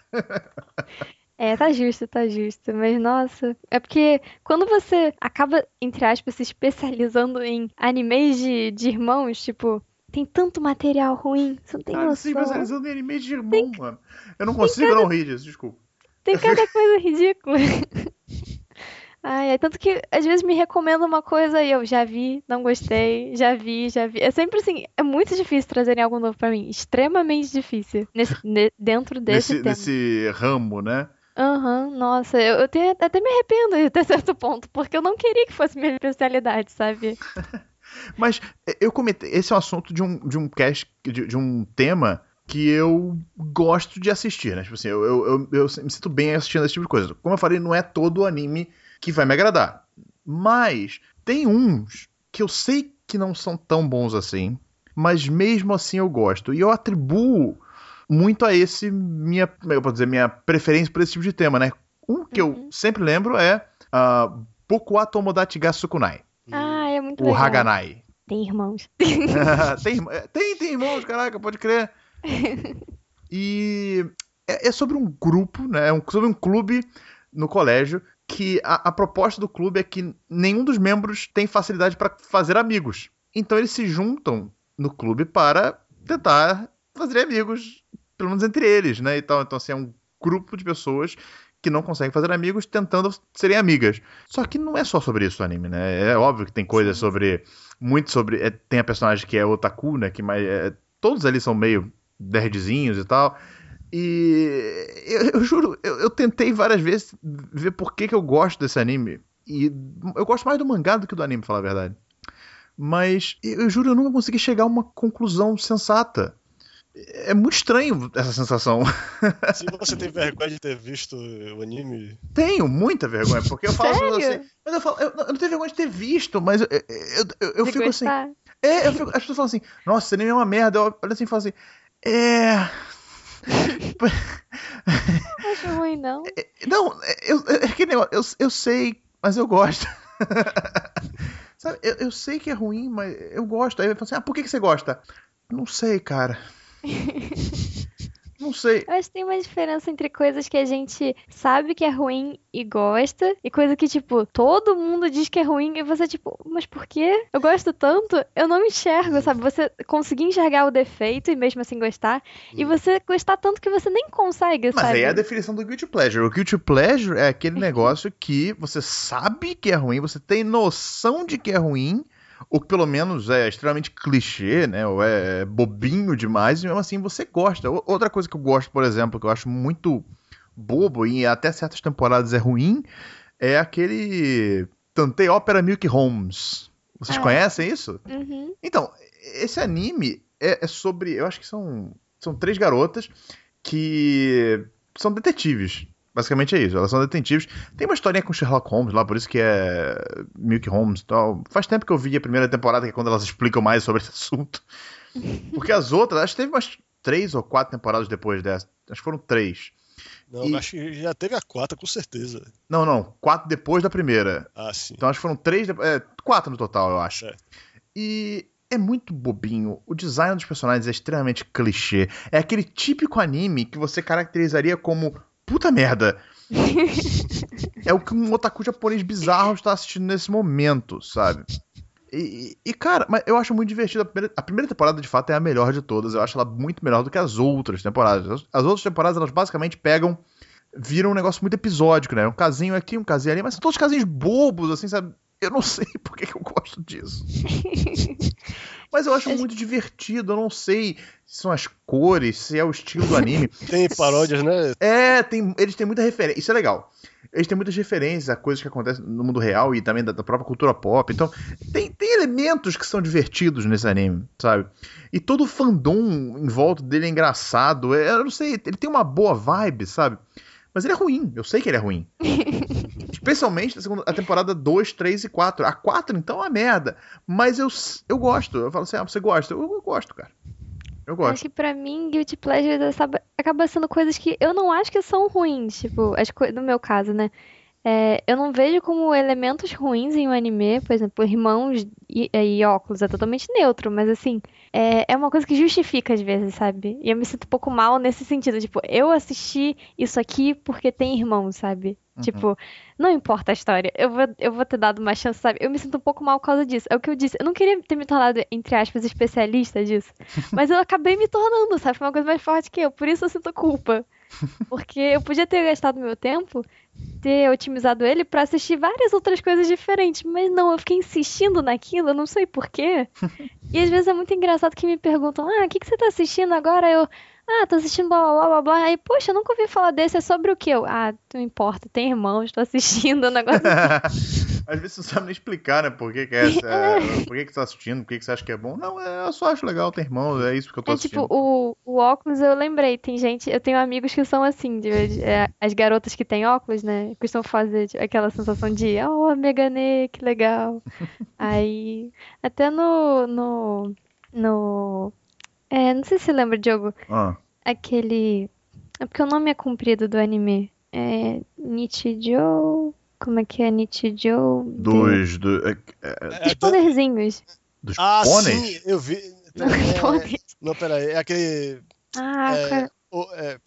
É, tá justo, tá justo. Mas, nossa, é porque quando você acaba, entre aspas, se especializando em animes de, de irmãos, tipo, tem tanto material ruim, você não tem Cara, noção. Cara, especializando em anime de irmão, tem... mano. Eu não consigo cada... não rir disso, desculpa. Tem cada coisa ridícula. Ai, é tanto que às vezes me recomenda uma coisa e eu já vi, não gostei, já vi, já vi. É sempre assim, é muito difícil trazerem algo novo para mim. Extremamente difícil. Nesse, ne, dentro desse nesse. Nesse ramo, né? Aham, uhum, nossa, eu, eu tenho, até me arrependo até certo ponto, porque eu não queria que fosse minha especialidade, sabe? Mas é, eu comentei. Esse é um assunto de um, de um cast, de, de um tema que eu gosto de assistir, né? Tipo assim, eu, eu, eu, eu, me sinto bem assistindo esse tipo de coisa. Como eu falei, não é todo anime que vai me agradar. Mas tem uns que eu sei que não são tão bons assim, mas mesmo assim eu gosto. E eu atribuo muito a esse minha, eu posso dizer, minha preferência por esse tipo de tema, né? Um que uhum. eu sempre lembro é uh, Boku wa Tomodachi ga Sukunai. Ah, é muito o legal. Haganai. Tem irmãos. tem, tem, tem irmãos, caraca, pode crer. E é, é sobre um grupo, né? É sobre um clube no colégio que a, a, proposta do clube é que nenhum dos membros tem facilidade para fazer amigos. Então eles se juntam no clube para tentar fazer amigos, pelo menos entre eles, né? Então, então assim, é um grupo de pessoas que não conseguem fazer amigos tentando serem amigas. Só que não é só sobre isso o anime, né? É óbvio que tem coisas sobre. Muito sobre. é, tem a personagem que é otaku, né? Que mais, é, todos ali são meio nerdzinhos e tal. E eu, eu juro, eu, eu tentei várias vezes ver por que, que eu gosto desse anime. E eu gosto mais do mangá do que do anime, pra falar a verdade. Mas eu, eu juro, eu nunca consegui chegar a uma conclusão sensata. É muito estranho essa sensação. Se você tem vergonha de ter visto o anime. Tenho muita vergonha, porque eu falo Sério? assim. Mas eu falo, eu, eu não tenho vergonha de ter visto, mas eu, eu, eu, eu fico assim. gostar. É, eu fico, as pessoas falam assim, nossa, esse anime é uma merda. Eu olho assim e falo assim, é. Não acho ruim, não. Não, eu, é negócio, eu, eu sei, mas eu gosto. Sabe, eu, eu sei que é ruim, mas eu gosto. Aí eu falo assim, ah, por que, que você gosta? Não sei, cara. Não sei. Eu acho que tem uma diferença entre coisas que a gente sabe que é ruim e gosta, e coisa que, tipo, todo mundo diz que é ruim, e você, tipo, mas por quê? Eu gosto tanto, eu não enxergo, sabe? Você conseguir enxergar o defeito e mesmo assim gostar, e você gostar tanto que você nem consegue, Mas sabe? aí é a definição do guilty pleasure. O guilty pleasure é aquele negócio que você sabe que é ruim, você tem noção de que é ruim, ou que pelo menos é extremamente clichê, né? Ou é bobinho demais, e mesmo assim você gosta. O- Outra coisa que eu gosto, por exemplo, que eu acho muito bobo e até certas temporadas é ruim, é aquele Tantei Ópera Milk Holmes. Vocês Ah. conhecem isso? Uhum. Então, esse anime é, é sobre. Eu acho que são, são três garotas que são detetives. Basicamente é isso, elas são detetives. Tem uma historinha com Sherlock Holmes lá, por isso que é Milk Holmes e tal. Faz tempo que eu vi a primeira temporada, que é quando elas explicam mais sobre esse assunto. Porque as outras, acho que teve umas três ou quatro temporadas depois dessa. Acho que foram três. Não, E- acho que já teve a quarta, com certeza. Não, não, quatro depois da primeira. Ah, sim. Então acho que foram três, de- é, quatro no total, eu acho. Certo. E é muito bobinho. O design dos personagens é extremamente clichê. É aquele típico anime que você caracterizaria como puta merda. é o que um otaku japonês bizarro está assistindo nesse momento, sabe? E, e, cara, mas eu acho muito divertido. A primeira, a primeira temporada, de fato, é a melhor de todas. Eu acho ela muito melhor do que as outras temporadas. As, as outras temporadas, elas basicamente pegam. Viram um negócio muito episódico, né? Um casinho aqui, um casinho ali, mas são todos casinhos bobos, assim, sabe? Eu não sei por que, que eu gosto disso. Mas eu acho muito divertido. Eu não sei se são as cores, se é o estilo do anime. Tem paródias, né? É, tem, eles têm muita referência. Isso é legal. Eles têm muitas referências a coisas que acontecem no mundo real e também da, da própria cultura pop. Então, tem, tem elementos que são divertidos nesse anime, sabe? E todo o fandom em volta dele é engraçado. É, eu não sei, ele tem uma boa vibe, sabe? Mas ele é ruim, eu sei que ele é ruim. Especialmente na segunda, a temporada 2, 3 e 4. A 4, então, é uma merda. Mas eu, eu gosto. Eu falo assim, ah, você gosta? Eu, eu gosto, cara. Eu Acho gosto. que pra mim, Guilty Pleasure acaba, sendo coisas que eu não acho que são ruins. Tipo, as no meu caso, né? É, eu não vejo como elementos ruins em um anime, por exemplo, irmãos e, e óculos, é totalmente neutro, mas assim, é, é uma coisa que justifica às vezes, sabe? E eu me sinto um pouco mal nesse sentido, tipo, eu assisti isso aqui porque tem irmãos, sabe? Tipo, não importa a história, eu vou, eu vou ter dado uma chance, sabe? Eu me sinto um pouco mal por causa disso. É o que eu disse, eu não queria ter me tornado, entre aspas, especialista disso, mas eu acabei me tornando, sabe? Foi uma coisa mais forte que eu, por isso eu sinto culpa. Porque eu podia ter gastado meu tempo, ter otimizado ele pra assistir várias outras coisas diferentes, mas não, eu fiquei insistindo naquilo, eu não sei porquê. E às vezes é muito engraçado que me perguntam: ah, o que, que você tá assistindo agora? Eu, ah, tô assistindo blá blá blá blá blá. Aí, poxa, eu nunca ouvi falar desse, é sobre o quê? Eu, ah, não importa, tem irmãos, tô assistindo o negócio. Às vezes você não sabe nem explicar, né? Por que, que é, é, por que, que você tá assistindo, por que, que você acha que é bom. Não, é, eu só acho legal, tem irmão, é isso que eu tô É assistindo. tipo, o, o óculos eu lembrei, tem gente, eu tenho amigos que são assim, de- de- é, as garotas que têm óculos, né, costumam fazer tipo, aquela sensação de, oh, Meganê, que legal. Aí, até no, no, no, é, não sei se você lembra, Diogo, Ah, aquele, é porque o nome é comprido do anime, é Nichijou, como é que é Nichijou? de- dos, do, é, é, É, Dos da- poderzinhos. dos Ah, pôneis? sim, eu vi. É, Pôneis. não, peraí, é aquele. Ah, é, cara, o- é,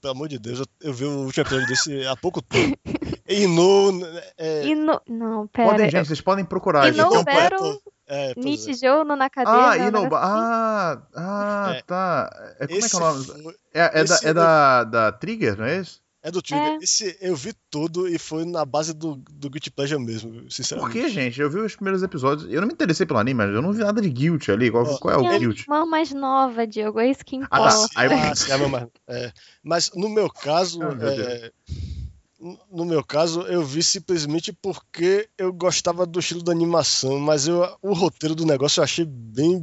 pelo amor de Deus, eu, eu vi o último episódio desse há pouco tempo. E no. É, e no, não, Podem, pera, gente, vocês podem procurar. E tem um- Battle- É, pois é. Nishijou no Nakadeira. Ah, Inoba. assim. Ah, ah, É. tá. É, como é que Esse é o nome? foi- É, é, da, esse é da, da Trigger, não é isso? É do Trigger. É. Esse eu vi tudo e foi na base do, do Guilty Pleasure mesmo, Por sinceramente. que, gente? Eu vi os primeiros episódios. Eu não me interessei pelo anime, mas eu não vi nada de Guilt ali. Qual, Ó, qual é o Minha Guilt? irmã mais nova, Diogo, é isso que Ah, tá. importa. Ah, sim, é, mas, é. Mas no meu caso, Ah, meu é, no meu caso, eu vi simplesmente porque eu gostava do estilo da animação, mas eu, o roteiro do negócio eu achei bem,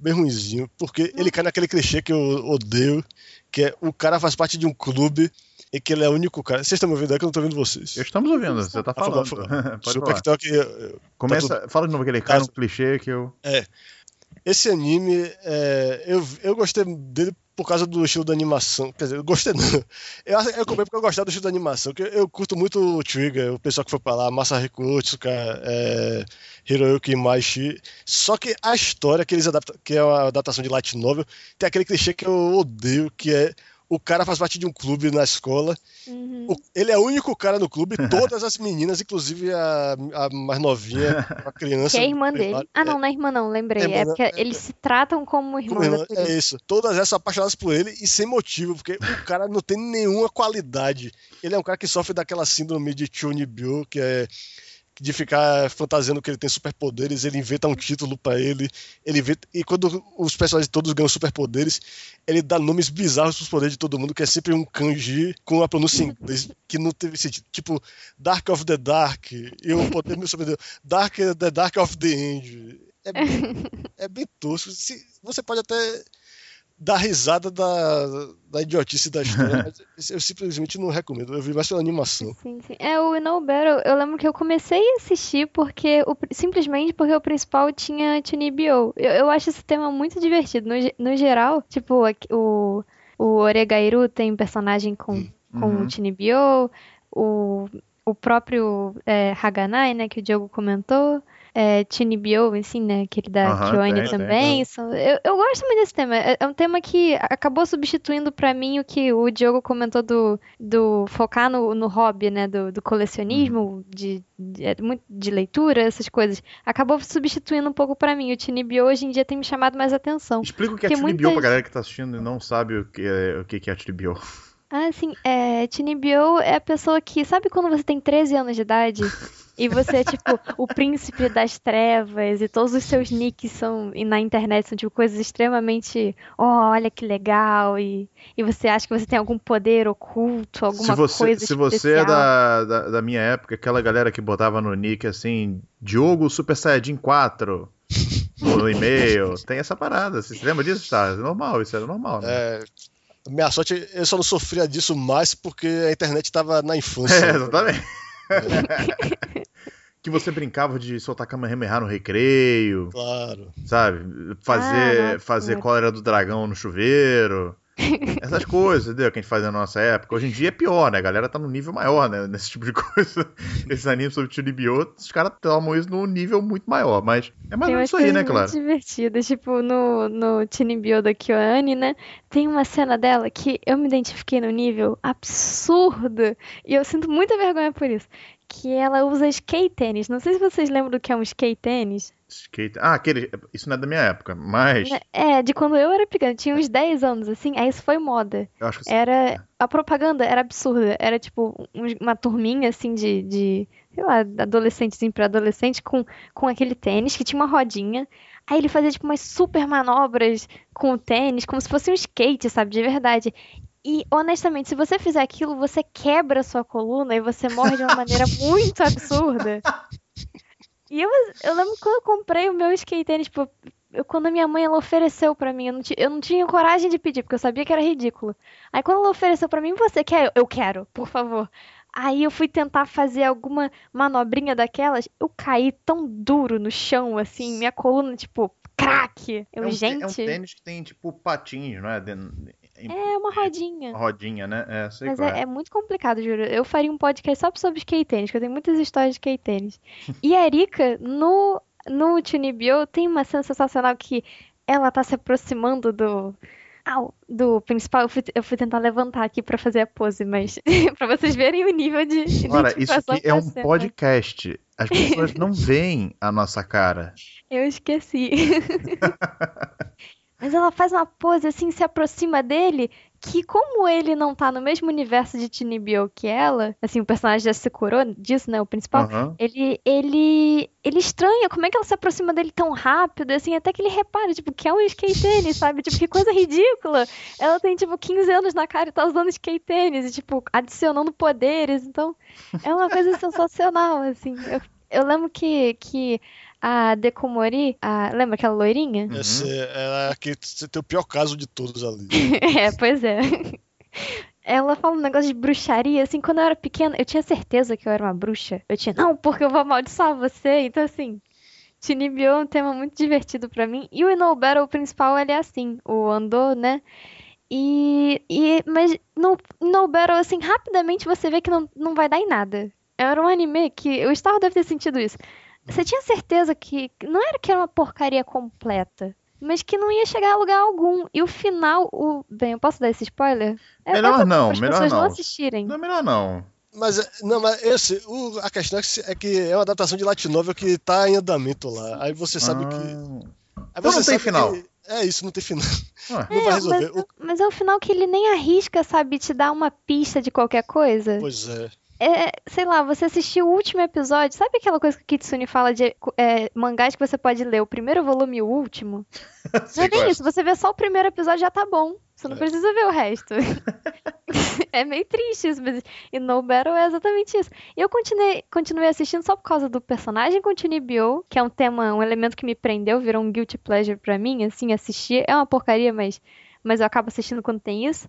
bem ruinzinho, porque ele cai naquele clichê que eu odeio, que é o cara faz parte de um clube e que ele é o único cara. Vocês estão me ouvindo aí que eu não tô ouvindo vocês. Estamos ouvindo, você tá Ah, falando. Pode Desculpa falar. que eu- Começa, fala de novo aquele cai no clichê que eu. Esse anime, é, eu, eu gostei dele por causa do estilo da animação. Quer dizer, eu gostei não. Eu, eu comprei porque eu gostava do estilo da animação. Que eu, eu curto muito o Trigger, o pessoal que foi pra lá, Masahiko Otsuka, é, Hiroyuki Imaishi. Só que a história que eles adaptam, que é uma adaptação de light novel, tem aquele clichê que eu odeio, que é o cara faz parte de um clube na escola Uhum. o- ele é o único cara no clube, todas as meninas, inclusive a, a mais novinha, a criança. Que é a irmã dele. Ah, não, não é irmã, não, lembrei. É É porque é- eles se tratam como irmãos. irmã, é é isso. Todas essas apaixonadas por ele e sem motivo, porque o cara não tem nenhuma qualidade. Ele é um cara que sofre daquela síndrome de Chunibyo, que é de ficar fantasiando que ele tem superpoderes, ele inventa um título pra ele, ele inventa, e quando os personagens todos ganham superpoderes, ele dá nomes bizarros pros poderes de todo mundo, que é sempre um kanji com a pronúncia em inglês que não teve sentido. Tipo, Dark of the Dark, e o poder meu sobrenome, Dark the Dark of the End. É bem, é bem tosco. Se- você pode até dar risada da, da idiotice da história, mas eu simplesmente não recomendo. Eu vi mais pela animação. Sim, sim. É, o No Battle, eu lembro que eu comecei a assistir porque o, simplesmente porque o principal tinha Chunibyo. Eu, eu acho esse tema muito divertido. No, no geral, tipo, o, o Oregairu tem personagem com, com Uhum. o Chunibyo, o, o próprio é, Haganai, né, que o Diogo comentou. É, Chunibyo, assim, né, aquele da tem, tem. também. São- eu, eu gosto muito desse tema. É, é um tema que acabou substituindo pra mim o que o Diogo comentou do, do focar no, no hobby, né, do, do colecionismo, de, de, é, de leitura, essas coisas. Acabou substituindo um pouco pra mim. O Chunibyo hoje em dia tem me chamado mais atenção. Explica o que é Porque Chunibyo pra muitas- galera que tá assistindo e não sabe o que é, o que é Chunibyo. Ah, sim. É, Chunibyo é a pessoa que. Sabe quando você tem 13 anos de idade? E você é tipo o príncipe das trevas e todos os seus nicks são e na internet são tipo coisas extremamente. Oh, olha que legal. E, e você acha que você tem algum poder oculto, alguma se você, coisa se você é especial. da, da, da minha época, aquela galera que botava no nick assim, Diogo Super Saiyajin 4 no e-mail, tem essa parada. Você se lembra disso, tá? É normal, isso era normal, né? É, minha sorte, eu só não sofria disso mais porque a internet tava na infância. É, exatamente. que você brincava de soltar Kamehameha no recreio, Claro. sabe? Fazer, Ah, fazer cólera do dragão no chuveiro. Essas coisas, entendeu? Que a gente fazia na nossa época. Hoje em dia é pior, né? A galera tá num nível maior, né? Nesse tipo de coisa. Esses animes sobre Chunibyo, os caras tomam isso num nível muito maior. Mas é mais ou menos isso aí, né, claro? muito divertidas. Tipo, no, no Chunibyo da Kyoane, né? Tem uma cena dela que eu me identifiquei no nível absurdo. E eu sinto muita vergonha por isso. Que ela usa skate tênis. Não sei se vocês lembram do que é um skate tênis. Skate... Ah, aquele. Isso não é da minha época, mas. É, de quando eu era pequena. Tinha uns 10 anos, assim. Aí isso foi moda. Eu acho que Era. A propaganda era absurda. Era tipo um- uma turminha assim de, de sei lá, adolescentezinho pra adolescente com, com aquele tênis que tinha uma rodinha. Aí ele fazia tipo umas super manobras com o tênis, como se fosse um skate, sabe? De verdade. E honestamente, se você fizer aquilo, você quebra a sua coluna e você morre de uma maneira muito absurda. E eu, eu lembro quando eu comprei o meu skate tênis, tipo, eu- quando a minha mãe ela ofereceu pra mim, eu não, eu não tinha coragem de pedir, porque eu sabia que era ridículo. Aí quando ela ofereceu pra mim, você quer? Eu quero, por favor. Aí eu fui tentar fazer alguma manobrinha daquelas, eu caí tão duro no chão, assim, minha coluna, tipo, craque. Eu, é um, gente, é um tênis que tem, tipo, patins, não é? É uma rodinha. Uma rodinha, né? É, sei Mas qual é, é muito complicado, juro. Eu faria um podcast só sobre skate tênis, que eu tenho muitas histórias de skate tênis. E a Erika, no, no Chunibyo, tem uma cena sensacional que ela tá se aproximando do, Au, do principal, eu fui, eu fui tentar levantar aqui pra fazer a pose, mas pra vocês verem o nível de. Ora, isso aqui é a um cena. podcast. As pessoas não veem a nossa cara. Eu esqueci. Mas ela faz uma pose assim, se aproxima dele, que como ele não tá no mesmo universo de Tinibio que ela, assim, o personagem já se curou disso, né, o principal, Aham. ele, ele, ele estranha como é que ela se aproxima dele tão rápido, assim, até que ele repara, tipo, que é um skate tênis, sabe? Tipo, que coisa ridícula. Ela tem, tipo, 15 anos na cara e tá usando skate tênis, e, tipo, adicionando poderes, então, é uma coisa sensacional, assim. Eu, eu lembro que, que a Dekomori, a, lembra aquela loirinha? Uhum. Ela é a que você tem o pior caso de todos ali. É, pois é. Ela fala um negócio de bruxaria, assim, quando eu era pequena, eu tinha certeza que eu era uma bruxa. Eu tinha, não, porque eu vou amaldiçoar você. Então, assim, Shinibyo é um tema muito divertido pra mim. E o Ino Battle principal, ele é assim, o Ando, né? E, e mas no No Battle, assim, rapidamente você vê que não, não vai dar em nada. Era um anime que, o Star deve ter sentido isso. Você tinha certeza que, não era que era uma porcaria completa, mas que não ia chegar a lugar algum. E o final, o... Bem, eu posso dar esse spoiler? É, Melhor é pra- não, as melhor pessoas não não. assistirem. Não é melhor não. Mas, é- não, mas esse, o- a questão é que, é é uma adaptação de light novel que tá em andamento lá. Aí você sabe Ah. que. Aí Então você não tem sabe final. que- é isso, não tem final. Ué. Não vai resolver. mas, O- mas é o final que ele nem arrisca, sabe, te dar uma pista de qualquer coisa. Pois é. É, sei lá, você assistiu o último episódio, sabe aquela coisa que o Kitsune fala de é, mangás que você pode ler o primeiro volume e o último? Não é nem é. isso, você vê só o primeiro episódio já tá bom. Você não É. precisa ver o resto. é meio triste isso, mas e No Battle é exatamente isso. E eu continuei, continuei assistindo só por causa do personagem com Bio, que é um tema, um elemento que me prendeu, virou um guilty pleasure pra mim, assim, assistir. É uma porcaria, mas, mas eu acabo assistindo quando tem isso.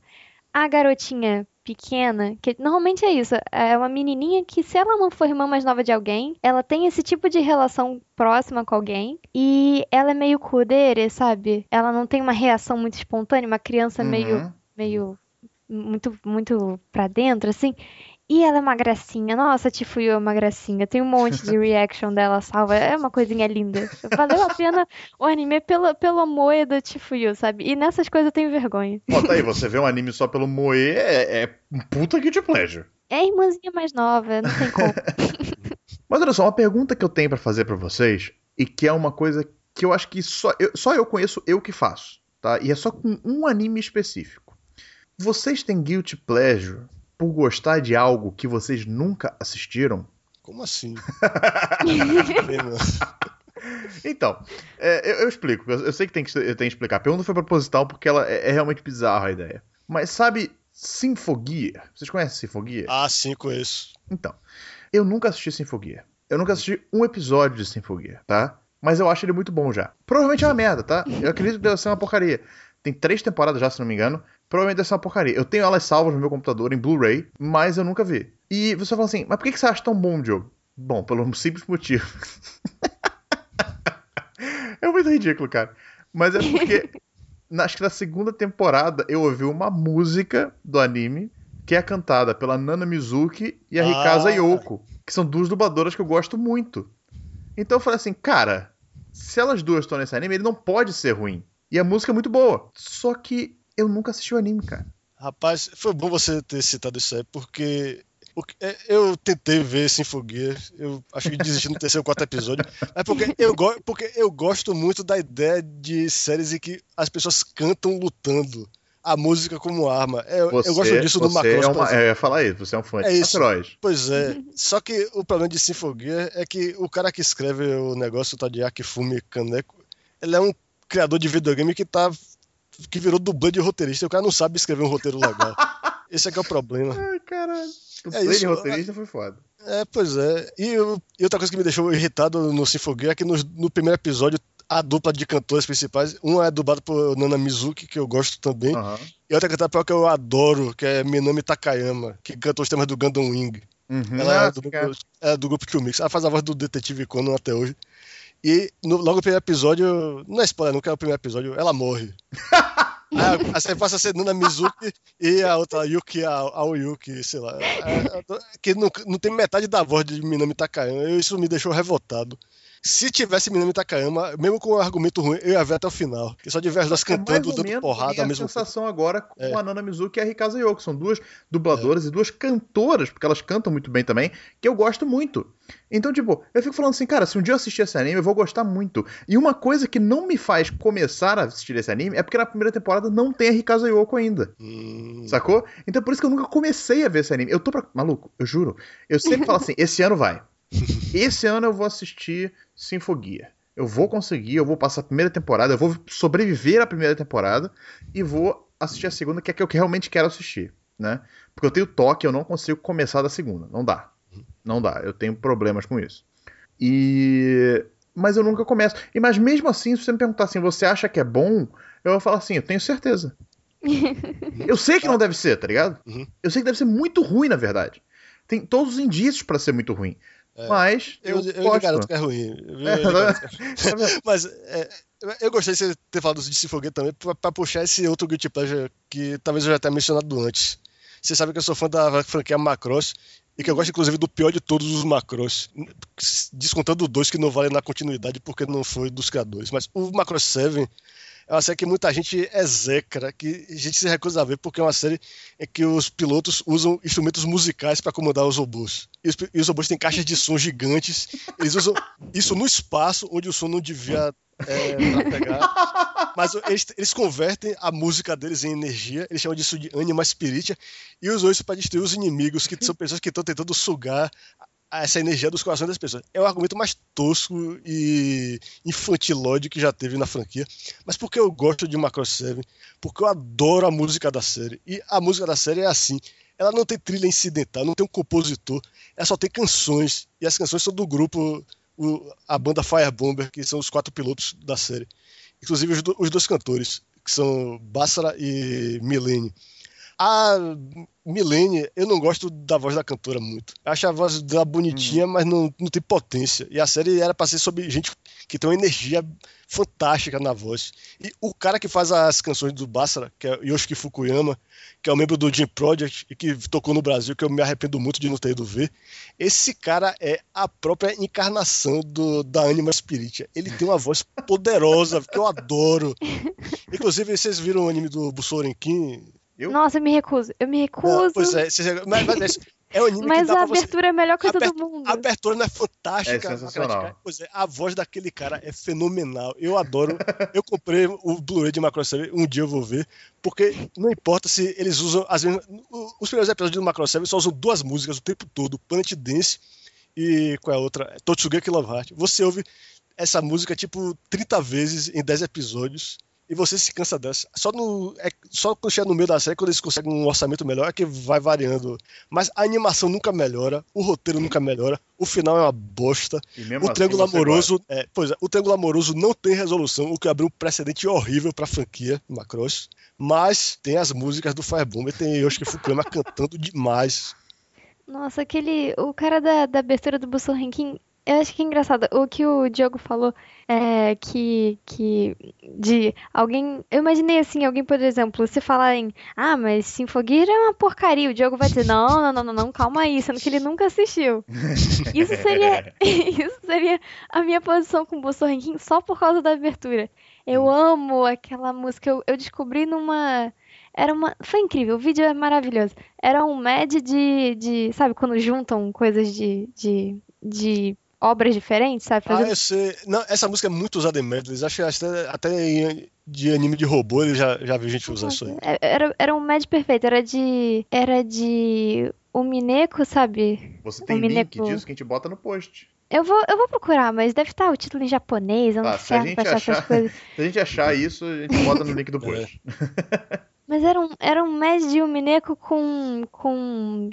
A garotinha pequena, que normalmente é isso, é uma menininha que se ela não for irmã mais nova de alguém, ela tem esse tipo de relação próxima com alguém e ela é meio kudere, sabe? Ela não tem uma reação muito espontânea, uma criança meio Uhum. meio muito muito pra dentro assim. E ela é uma gracinha. Nossa, Tifuyu é uma gracinha. Tem um monte de reaction dela salva. É uma coisinha linda. Valeu a pena o anime pelo, pelo moe do Tifuyu, sabe? E nessas coisas eu tenho vergonha. Bota aí, você vê um anime só pelo Moe, é, é um puta guilty pleasure. É a irmãzinha mais nova, não tem como. Mas olha só, uma pergunta que eu tenho pra fazer pra vocês, e que é uma coisa que eu acho que só eu, só eu conheço eu que faço, tá? E é só com um anime específico. Vocês têm guilty pleasure por gostar de algo que vocês nunca assistiram? Como assim? Então, é, eu, eu explico. Eu, eu sei que tem que, eu tenho que explicar. A pergunta foi proposital porque ela é, é realmente bizarra a ideia. Mas sabe Sinfogear? Vocês conhecem Sinfogear? ah, sim, conheço. Então, eu nunca assisti Sinfogear. Eu nunca assisti um episódio de Sinfogear, tá? Mas eu acho ele muito bom já. Provavelmente é uma merda, tá? Eu acredito que deve ser uma porcaria. Tem três temporadas já, se não me engano. Provavelmente deve ser uma porcaria. Eu tenho elas salvas no meu computador em Blu-ray, mas eu nunca vi. E você fala assim, mas por que você acha tão bom o jogo? Bom, pelo simples motivo. é muito ridículo, cara. Mas é porque, na- acho que na segunda temporada, eu ouvi uma música do anime que é cantada pela Nana Mizuki e a Ah. Rikaza Yoko, que são duas dubladoras que eu gosto muito. Então eu falei assim, cara, se elas duas estão nesse anime, ele não pode ser ruim. E a música é muito boa. Só que eu nunca assisti o anime, cara. Rapaz, foi bom você ter citado isso aí, porque é, eu tentei ver Sinfoguia, eu acho que desisti no terceiro ou quarto episódio, mas porque eu, go- porque eu gosto muito da ideia de séries em que as pessoas cantam lutando. A música como arma. É, Eu, eu gosto disso do você Macross. é uma, ia falar isso, você é um fã É de isso. Macross. Pois é. Só que o problema de Sinfoguia é que o cara que escreve o negócio, o tal de Kaneko, ele é um criador de videogame que tá. que virou dublê de roteirista. e O cara não sabe escrever um roteiro legal. Esse é que é o problema. Ai, caralho. O É play isso, de roteirista foi foda. É, pois é. E, eu- e outra coisa que me deixou irritado no Sinfoguia é que no, no primeiro episódio a dupla de cantores principais, uma é dublada por Nana Mizuki, que eu gosto também, Aham. e outra cantora que eu adoro, que é Minami Takayama, que cantou os temas do Gundam Wing. Uhum. Ela Ah, é do, cara. grupo, é do grupo Kill Mix. Ela faz a voz do detetive Conan até hoje. E no- logo no primeiro episódio, não é spoiler nunca, é o primeiro episódio, ela morre. Aí, você passa a ser Nana Mizuki e a outra Yuki Ao- Aoyuki, sei lá. É, é, que não, não tem metade da voz de Minami Takayama. Isso me deixou revoltado. Se tivesse Minami Takayama, mesmo com um argumento ruim, eu ia ver até o final. Que só de ver as duas cantando, é ou dando porrada ao mesmo a tempo. sensação agora com É. a Nana Mizuki e a Rikaza Yoko. São duas dubladoras e duas cantoras, porque elas cantam muito bem também, que eu gosto muito. Então, tipo, eu fico falando assim, cara, se um dia eu assistir esse anime, eu vou gostar muito. E uma coisa que não me faz começar a assistir esse anime é porque na primeira temporada não tem a Rikaza Yoko ainda. Hum, Sacou? Então por isso que eu nunca comecei a ver esse anime. Eu tô pra. Maluco, eu juro. Eu sempre falo assim: esse ano vai. Esse ano eu vou assistir Sinfogia. Eu vou conseguir, eu vou passar a primeira temporada, eu vou sobreviver à primeira temporada e vou assistir a segunda, que é a que eu realmente quero assistir, né? Porque eu tenho toque, eu não consigo começar da segunda. Não dá. Não dá. Eu tenho problemas com isso. E. Mas eu nunca começo. E mas mesmo assim, se você me perguntar assim, você acha que é bom? Eu vou falar assim, eu tenho certeza. Eu sei que não deve ser, tá ligado? Uhum. Eu sei que deve ser muito ruim, na verdade. Tem todos os indícios pra ser muito ruim. É. Mas Eu, eu, eu, garanto que é ruim. Eu, É, tá é. Mas é, eu gostei de você ter falado de Sinfoguet também pra, pra puxar esse outro Guilty Pleasure que talvez eu já tenha mencionado antes. Você sabe que eu sou fã da franquia Macross e que eu gosto inclusive do pior de todos os Macross, descontando dois que não valem na continuidade porque não foi dos criadores. Mas o Macross 7 é uma série que muita gente execra, que a gente se recusa a ver porque é uma série em que os pilotos usam instrumentos musicais para comandar os robôs. E os, e os robôs têm caixas de som gigantes. Eles usam isso no espaço onde o som não devia é, trafegar. Mas eles, eles convertem a música deles em energia. Eles chamam disso de Anima Spiritia. E usam isso para destruir os inimigos, que são pessoas que estão tentando sugar essa energia dos corações das pessoas. É o argumento mais tosco e infantilóide que já teve na franquia. Mas porque eu gosto de Macross 7, porque eu adoro a música da série. E a música da série é assim. Ela não tem trilha incidental, não tem um compositor, ela só tem canções. E as canções são do grupo, o- a banda Firebomber, que são os quatro pilotos da série. Inclusive os, do- os dois cantores, que são Bassara e Milene. A Milene, eu não gosto da voz da cantora muito. Eu acho a voz dela bonitinha, mas não, não tem potência. E a série era pra ser sobre gente que tem uma energia fantástica na voz. E o cara que faz as canções do Bassara, que é Yoshiki Fukuyama, que é um membro do Jim Project e que tocou no Brasil, que eu me arrependo muito de não ter ido ver. Esse cara é a própria encarnação do, da Anima Spiritia. Ele tem uma voz poderosa, que eu adoro. Inclusive, vocês viram o anime do Busorenkin? Eu? Nossa, eu me recuso. Eu me recuso. Pois é, vocês- mas, mas é, é um anime que Mas dá a pra você... abertura é a melhor coisa Aber- do mundo. A abertura não é fantástica. É sensacional. a Pois é, a voz daquele cara é fenomenal. Eu adoro. eu comprei o Blu-ray de Macross 7, um dia eu vou ver, porque não importa se eles usam as mesmas. Os primeiros episódios do Macross 7 só usam duas músicas o tempo todo: Planet Dance e qual é a outra? Totsugeki Love Heart. Você ouve essa música tipo 30 vezes em 10 episódios. E você se cansa dessa. Só, no, é, só quando chega no meio da série, quando eles conseguem um orçamento melhor, é que vai variando. Mas a animação nunca melhora, o roteiro nunca melhora, o final é uma bosta. E mesmo O assim triângulo amoroso, é, pois é, o triângulo amoroso não tem resolução, o que abriu um precedente horrível pra franquia Macross. Mas tem as músicas do Firebomb, tem Yoshiki Fukuyama cantando demais. Nossa, aquele. O cara da, da abertura do Busson Rankin. Eu acho que é engraçado. O que o Diogo falou é que. que de alguém. Eu imaginei assim, alguém, por exemplo, se falar em. Ah, mas Sinfogueira é uma porcaria. O Diogo vai dizer: Não, não, não, não, não, calma aí, sendo que ele nunca assistiu. Isso seria. Isso seria a minha posição com o Busson Rankin só por causa da abertura. Eu amo aquela música. Eu, eu descobri numa. Era uma. Foi incrível, o vídeo é maravilhoso. Era um med de. de sabe, quando juntam coisas de. de, de obras diferentes, sabe? Ah, Fazendo... eu sei. Não, essa música é muito usada em medleys. Acho que até, até em- de anime de robô ele já, já vi gente usar isso aí. É, Era, era um med perfeito, era de. Era de. O Mineco, sabe? Você tem O link disso que a gente bota no post. Eu vou, eu vou procurar, mas deve estar o título em japonês, eu não Tá, se a inferno pra gente achar essas achar- coisas. Se a gente achar isso, a gente bota no link do post. Mas era um, era um med de um Mineco com. com.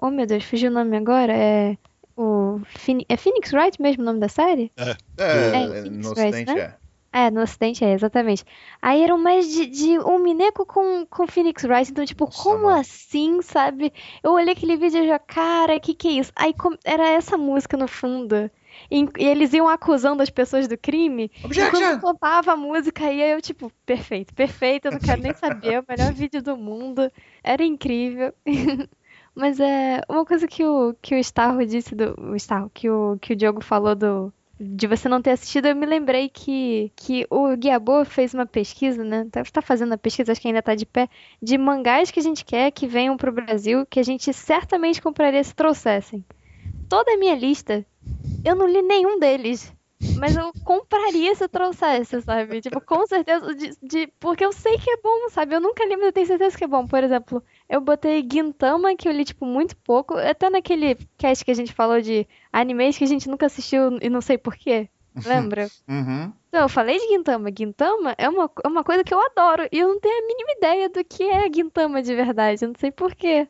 Oh meu Deus, fugiu o nome agora? É. O. É Phoenix Wright mesmo o nome da série? É, É, no Phoenix Wright, ocidente né? é. É, no Ocidente é, exatamente. Aí era um mais de, de um Mineco com, com Phoenix Wright. Então, tipo, Nossa, como mano. assim, sabe? Eu olhei aquele vídeo e já, cara, que que é isso? Aí com- era essa música no fundo. E, e eles iam acusando as pessoas do crime. E quando Objection! contava a música, aí eu, tipo, perfeito, perfeito, eu não quero nem saber, é o melhor vídeo do mundo. Era incrível. Mas é uma coisa que o, que o Starro disse do. O Starro, que o, que o Diogo falou do, de você não ter assistido, eu me lembrei que, que o Guiabô fez uma pesquisa, né? Tá, tá fazendo a pesquisa, acho que ainda tá de pé, de mangás que a gente quer que venham pro Brasil, que a gente certamente compraria se trouxessem. Toda a minha lista, eu não li nenhum deles. Mas eu compraria se trouxesse, sabe? Tipo, com certeza. De, de, porque eu sei que é bom, sabe? Eu nunca li, mas eu tenho certeza que é bom. Por exemplo, eu botei Gintama, que eu li, tipo, muito pouco. Até naquele cast que a gente falou de animes que a gente nunca assistiu e não sei porquê. Lembra? Uhum. Então, eu falei de Gintama. Gintama é uma, é uma coisa que eu adoro. E eu não tenho a mínima ideia do que é Gintama de verdade. Eu não sei porquê.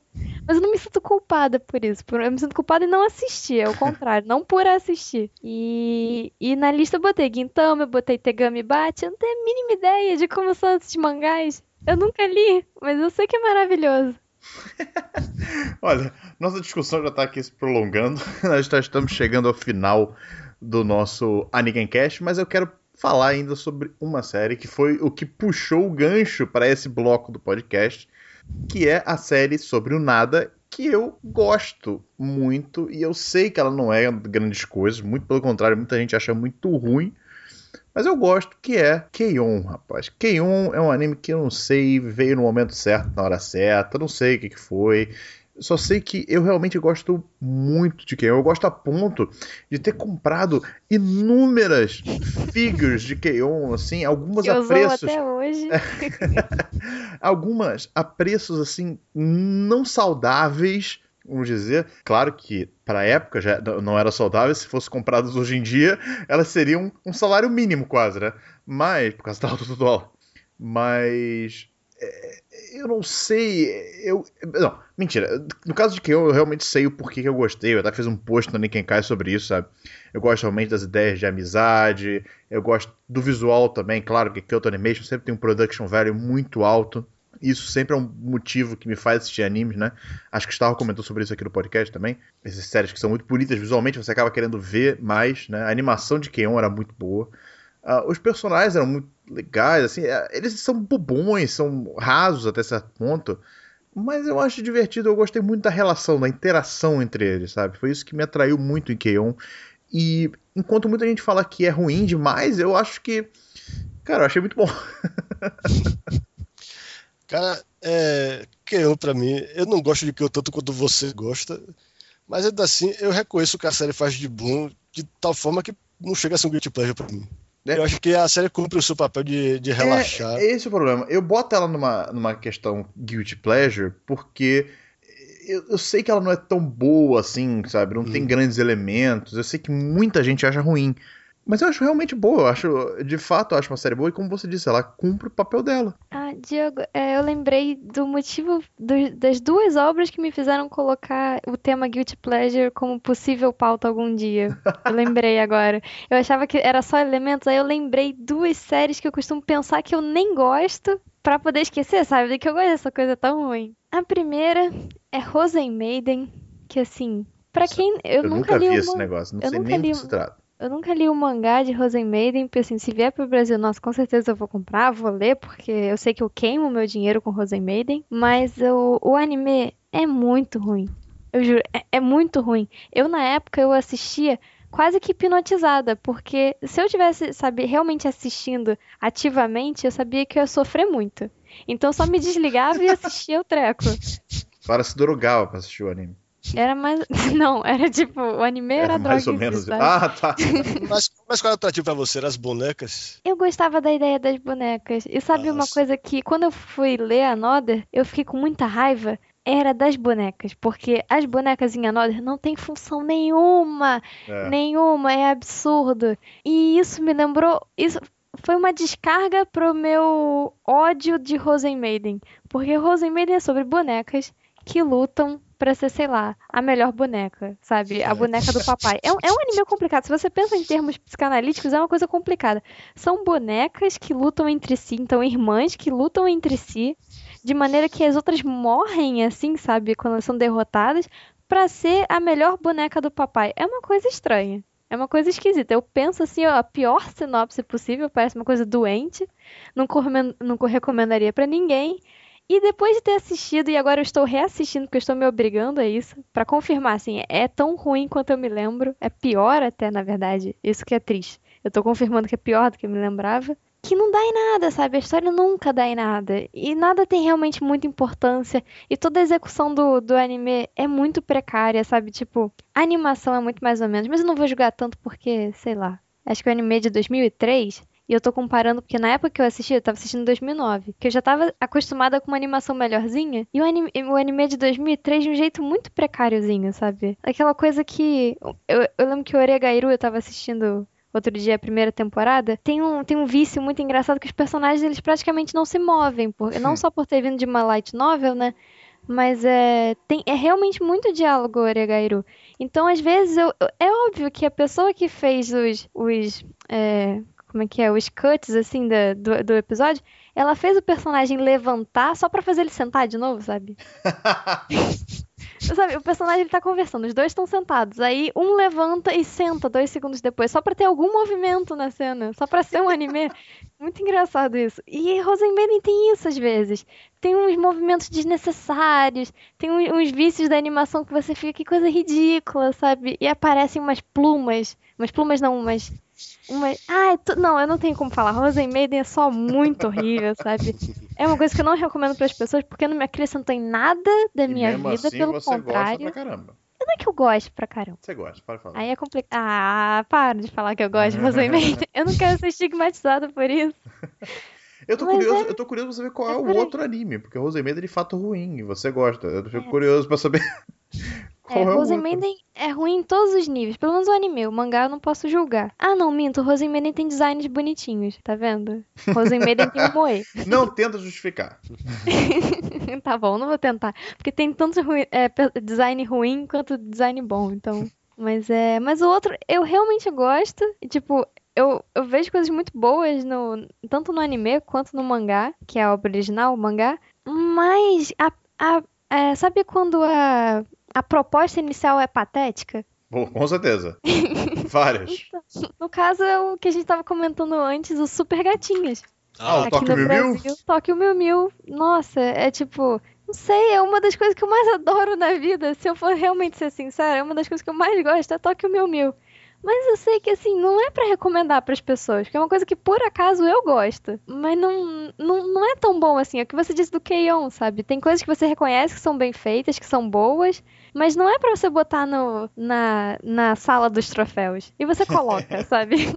Mas eu não me sinto culpada por isso. Eu me sinto culpada em não assistir. É o contrário. não por assistir. E, e na lista eu botei Gintama, eu botei Tegami Bate. Eu não tenho a mínima ideia de como são esses mangás. Eu nunca li, mas eu sei que é maravilhoso. Olha, nossa discussão já está aqui se prolongando. Nós já estamos chegando ao final do nosso Anigen Cast, mas eu quero falar ainda sobre uma série que foi o que puxou o gancho para esse bloco do podcast, que é a série sobre o nada, que eu gosto muito e eu sei que ela não é grandes coisas, muito pelo contrário, muita gente acha muito ruim. Mas eu gosto que é Keion, rapaz. Keion é um anime que eu não sei, veio no momento certo, na hora certa, não sei o que, que foi. Só sei que eu realmente gosto muito de Keion. Eu gosto a ponto de ter comprado inúmeras figures de Keion, assim, algumas que a preços. até hoje. algumas a preços assim não saudáveis, vamos dizer. Claro que para a época já não era saudável, se fosse compradas hoje em dia, elas seriam um salário mínimo quase, né? Mas por causa da alta do dólar. Mas é, eu não sei. Eu. Não, mentira. No caso de que eu realmente sei o porquê que eu gostei. Eu até fiz um post no Kai sobre isso, sabe? Eu gosto realmente das ideias de amizade. Eu gosto do visual também. Claro que Kyoto Animation sempre tem um production value muito alto. Isso sempre é um motivo que me faz assistir animes, né? Acho que estava comentou sobre isso aqui no podcast também. Essas séries que são muito bonitas visualmente, você acaba querendo ver mais, né? A animação de Keion era muito boa. Uh, os personagens eram muito legais, assim, é, eles são bobões, são rasos até certo ponto, mas eu acho divertido, eu gostei muito da relação, da interação entre eles, sabe? Foi isso que me atraiu muito em Keion. E enquanto muita gente fala que é ruim demais, eu acho que. Cara, eu achei muito bom. Cara, é. Keion pra mim, eu não gosto de Keion tanto quanto você gosta, mas ainda assim eu reconheço o que a série faz de bom de tal forma que não chega a ser um guilty pleasure pra mim. Eu acho que a série cumpre o seu papel de, de relaxar. É, esse é o problema. Eu boto ela numa, numa questão guilty pleasure porque eu, eu, sei que ela não é tão boa assim, sabe? Não hum. tem grandes elementos. Eu sei que muita gente acha ruim. Mas eu acho realmente boa, eu acho, de fato, eu acho uma série boa e como você disse, ela cumpre o papel dela. Ah, Diego, é, eu lembrei do motivo do, das duas obras que me fizeram colocar o tema Guilty Pleasure como possível pauta algum dia. Eu lembrei agora. Eu achava que era só elementos, aí eu lembrei duas séries que eu costumo pensar que eu nem gosto para poder esquecer, sabe? De que eu gosto dessa coisa tão ruim. A primeira é Rosen Maiden, que assim, para quem eu, eu nunca, nunca vi uma... esse negócio, não eu sei nem li... do que se trata. Eu nunca li o mangá de Rosen Maiden, porque assim, se vier pro Brasil, nossa, com certeza eu vou comprar, vou ler, porque eu sei que eu queimo meu dinheiro com Rosen Maiden, mas o, o anime é muito ruim. Eu juro, é, é muito ruim. Eu, na época, eu assistia quase que hipnotizada, porque se eu tivesse, sabe, realmente assistindo ativamente, eu sabia que eu ia sofrer muito. Então só me desligava e assistia o treco. Para se drogava pra assistir o anime. Era mais. Não, era tipo, o anime era, era mais ou menos. Ah, tá. mas, mas qual era o atrativo pra você? Era as bonecas? Eu gostava da ideia das bonecas. E sabe Nossa. uma coisa que, quando eu fui ler a Another, eu fiquei com muita raiva? Era das bonecas, porque as bonecas em Another não tem função nenhuma. É. Nenhuma, é absurdo. E isso me lembrou. Isso foi uma descarga pro meu ódio de Rosen Maiden. Porque Rosen Maiden é sobre bonecas que lutam pra ser, sei lá, a melhor boneca, sabe? A boneca do papai. É um, é um anime complicado. Se você pensa em termos psicanalíticos, é uma coisa complicada. São bonecas que lutam entre si, então irmãs que lutam entre si, de maneira que as outras morrem, assim, sabe? Quando elas são derrotadas, para ser a melhor boneca do papai. É uma coisa estranha. É uma coisa esquisita. Eu penso assim, ó, a pior sinopse possível, parece uma coisa doente. Não, não recomendaria para ninguém. E depois de ter assistido, e agora eu estou reassistindo, porque eu estou me obrigando a isso, para confirmar, assim, é tão ruim quanto eu me lembro. É pior até, na verdade. Isso que é triste. Eu tô confirmando que é pior do que eu me lembrava. Que não dá em nada, sabe? A história nunca dá em nada. E nada tem realmente muita importância. E toda a execução do, do anime é muito precária, sabe? Tipo, a animação é muito mais ou menos. Mas eu não vou julgar tanto porque, sei lá. Acho que o anime é de 2003 e eu tô comparando, porque na época que eu assisti, eu tava assistindo em 2009, que eu já tava acostumada com uma animação melhorzinha, e o anime, o anime de 2003 de um jeito muito precáriozinho, sabe? Aquela coisa que. Eu, eu lembro que o Oregairu eu tava assistindo outro dia a primeira temporada, tem um, tem um vício muito engraçado que os personagens eles praticamente não se movem, por, não só por ter vindo de uma light novel, né? Mas é, tem, é realmente muito diálogo Oregairu. Então, às vezes, eu, é óbvio que a pessoa que fez os, os é, como é que é, os cuts, assim, da, do, do episódio, ela fez o personagem levantar só para fazer ele sentar de novo, sabe? sabe, o personagem ele tá conversando, os dois estão sentados. Aí um levanta e senta dois segundos depois, só pra ter algum movimento na cena, só pra ser um anime. Muito engraçado isso. E Rosenbaden tem isso às vezes. Tem uns movimentos desnecessários, tem uns, uns vícios da animação que você fica, que coisa ridícula, sabe? E aparecem umas plumas. Umas plumas não, umas uma... Ah, não, eu não tenho como falar. Rosen Maiden é só muito horrível, sabe? É uma coisa que eu não recomendo para as pessoas porque não me acrescentou em nada da E minha vida, assim pelo você contrário. gosta pra caramba. Não é que eu gosto pra caramba. Você gosta, pode falar. Aí é complicado. Ah, para de falar que eu gosto de Rosen Maiden. Eu não quero ser estigmatizada por isso. Eu tô, Mas curioso, é- eu tô curioso pra saber qual é, é o outro anime, porque Rosemary é de fato ruim e você gosta. Eu fico curioso pra saber É, é. Maiden é ruim em todos os níveis. Pelo menos o anime. O mangá eu não posso julgar. Ah, não, minto. Rosen Maiden tem designs bonitinhos. Tá vendo? Rosen Maiden tem um moe. Não tenta justificar. tá bom, não vou tentar. Porque tem tanto é, design ruim quanto design bom, então. Mas é. Mas o outro eu realmente gosto. E, tipo, eu, eu vejo coisas muito boas no, tanto no anime quanto no mangá, que é a obra original, o mangá. Mas a, a, é, sabe quando a, a proposta inicial é patética? Com certeza. Várias. No caso, é o que a gente tava comentando antes, os super gatinhos. Ah, o no Miu Miu? Brasil, Tóquio Miu Miu. Nossa, é tipo. Não sei, é uma das coisas que eu mais adoro na vida. Se eu for realmente ser sincera, é uma das coisas que eu mais gosto, é Tóquio Miu Miu. Mas eu sei que, assim, não é pra recomendar pras pessoas, porque é uma coisa que por acaso eu gosto. Mas não, não, não é tão bom assim. É o que você disse do Keion, sabe? Tem coisas que você reconhece que são bem feitas, que são boas, mas não é pra você botar no, na, na sala dos troféus. E você coloca, sabe?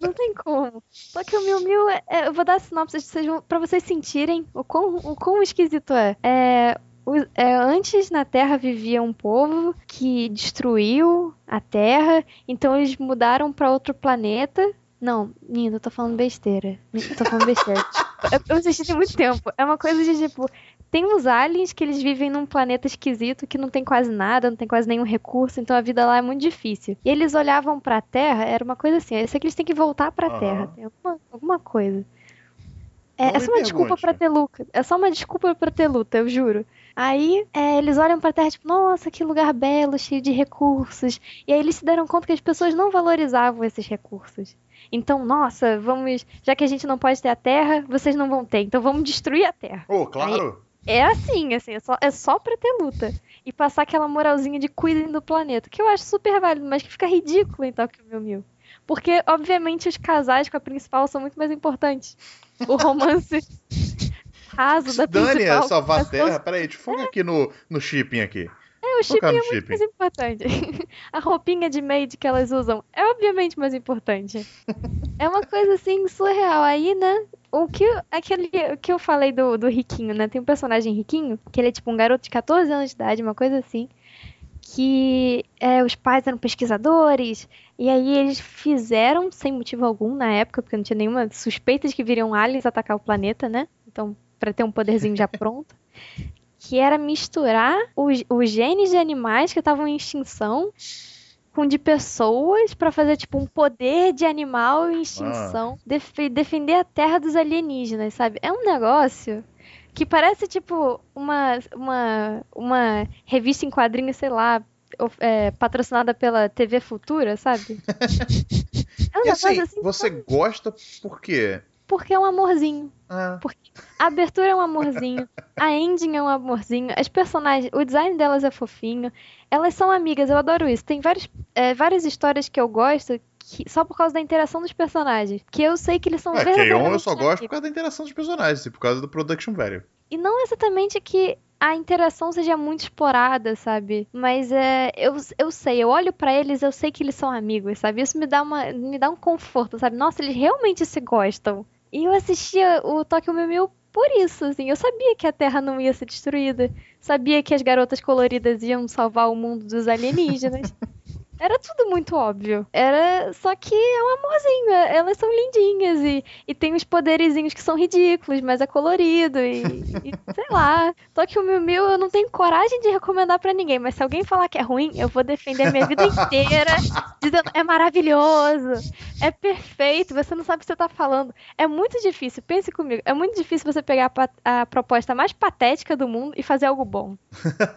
Não tem como. Só que o Miu Miu, é, é- eu vou dar a sinopse de vocês, vão- pra vocês sentirem o quão, o quão esquisito é. É, o- é, Antes na Terra vivia um povo que destruiu a Terra, então eles mudaram pra outro planeta. Não, Nina, eu tô falando besteira. Eu tô falando besteira. eu, eu assisti tem muito tempo. É uma coisa de tipo. Tem uns aliens que eles vivem num planeta esquisito que não tem quase nada, não tem quase nenhum recurso, então a vida lá é muito difícil. E eles olhavam pra Terra, era uma coisa assim, eu sei que eles têm que voltar pra Aham. Terra, tem alguma, alguma coisa. É, é só uma desculpa pra ter luta. É só uma desculpa pra ter luta, eu juro. Aí é, eles olham pra Terra, tipo, nossa, que lugar belo, cheio de recursos. E aí eles se deram conta que as pessoas não valorizavam esses recursos. Então, nossa, vamos. Já que a gente não pode ter a Terra, vocês não vão ter. Então vamos destruir a Terra. Ô, claro. É assim, assim, é só, é só pra ter luta. E passar aquela moralzinha de cuidem do planeta, que eu acho super válido, mas que fica ridículo em Tokyo Mil Mil. Porque, obviamente, os casais com a principal são muito mais importantes. O romance raso da Dani principal. é salvar a Terra. Peraí, deixa eu focar aqui no, no shipping aqui. É, o shipping é muito shipping. mais importante. A roupinha de maid que elas usam é obviamente mais importante. É uma coisa assim surreal. Aí, né? O que, aquele, o que eu falei do, do riquinho, né? Tem um personagem riquinho, que ele é tipo um garoto de 14 anos de idade, uma coisa assim. Que é, os pais eram pesquisadores, e aí eles fizeram, sem motivo algum na época, porque não tinha nenhuma suspeita de que viriam aliens atacar o planeta, né? Então, pra ter um poderzinho já pronto que era misturar os, os genes de animais que estavam em extinção com de pessoas pra fazer tipo um poder de animal em extinção, Def- defender a terra dos alienígenas, sabe? É um negócio que parece tipo uma uma uma revista em quadrinhos, sei lá, é, patrocinada pela TV Futura, sabe? É um E assim, negócio assim você gosta por quê? Porque é um amorzinho. Ah, Porque a abertura é um amorzinho, a ending é um amorzinho, as personagens, o design delas é fofinho, elas são amigas, eu adoro isso. Tem vários, é, várias histórias que eu gosto que- só por causa da interação dos personagens. Que eu sei que eles são é, K-On! eu verdadeiramente só gosto por causa da interação dos personagens e por causa do production value. E não exatamente que a interação seja muito explorada, sabe? Mas é, eu, eu sei, eu olho pra eles, eu sei que eles são amigos, sabe? Isso me dá uma, me dá um conforto, sabe? Nossa, eles realmente se gostam. E eu assistia o Tokyo Mew Mew por isso, assim. Eu sabia que a Terra não ia ser destruída. Sabia que as garotas coloridas iam salvar o mundo dos alienígenas. Era tudo muito óbvio. Era só que é um amorzinho. é- Elas são lindinhas e, e tem uns poderizinhos que são ridículos, mas é colorido e, e sei lá. Tokyo Mew Mew eu não tenho coragem de recomendar pra ninguém, mas se alguém falar que é ruim, eu vou defender a minha vida inteira dizendo é maravilhoso, é perfeito, você não sabe o que você tá falando. É muito difícil, pense comigo, é muito difícil você pegar a, a proposta mais patética do mundo e fazer algo bom.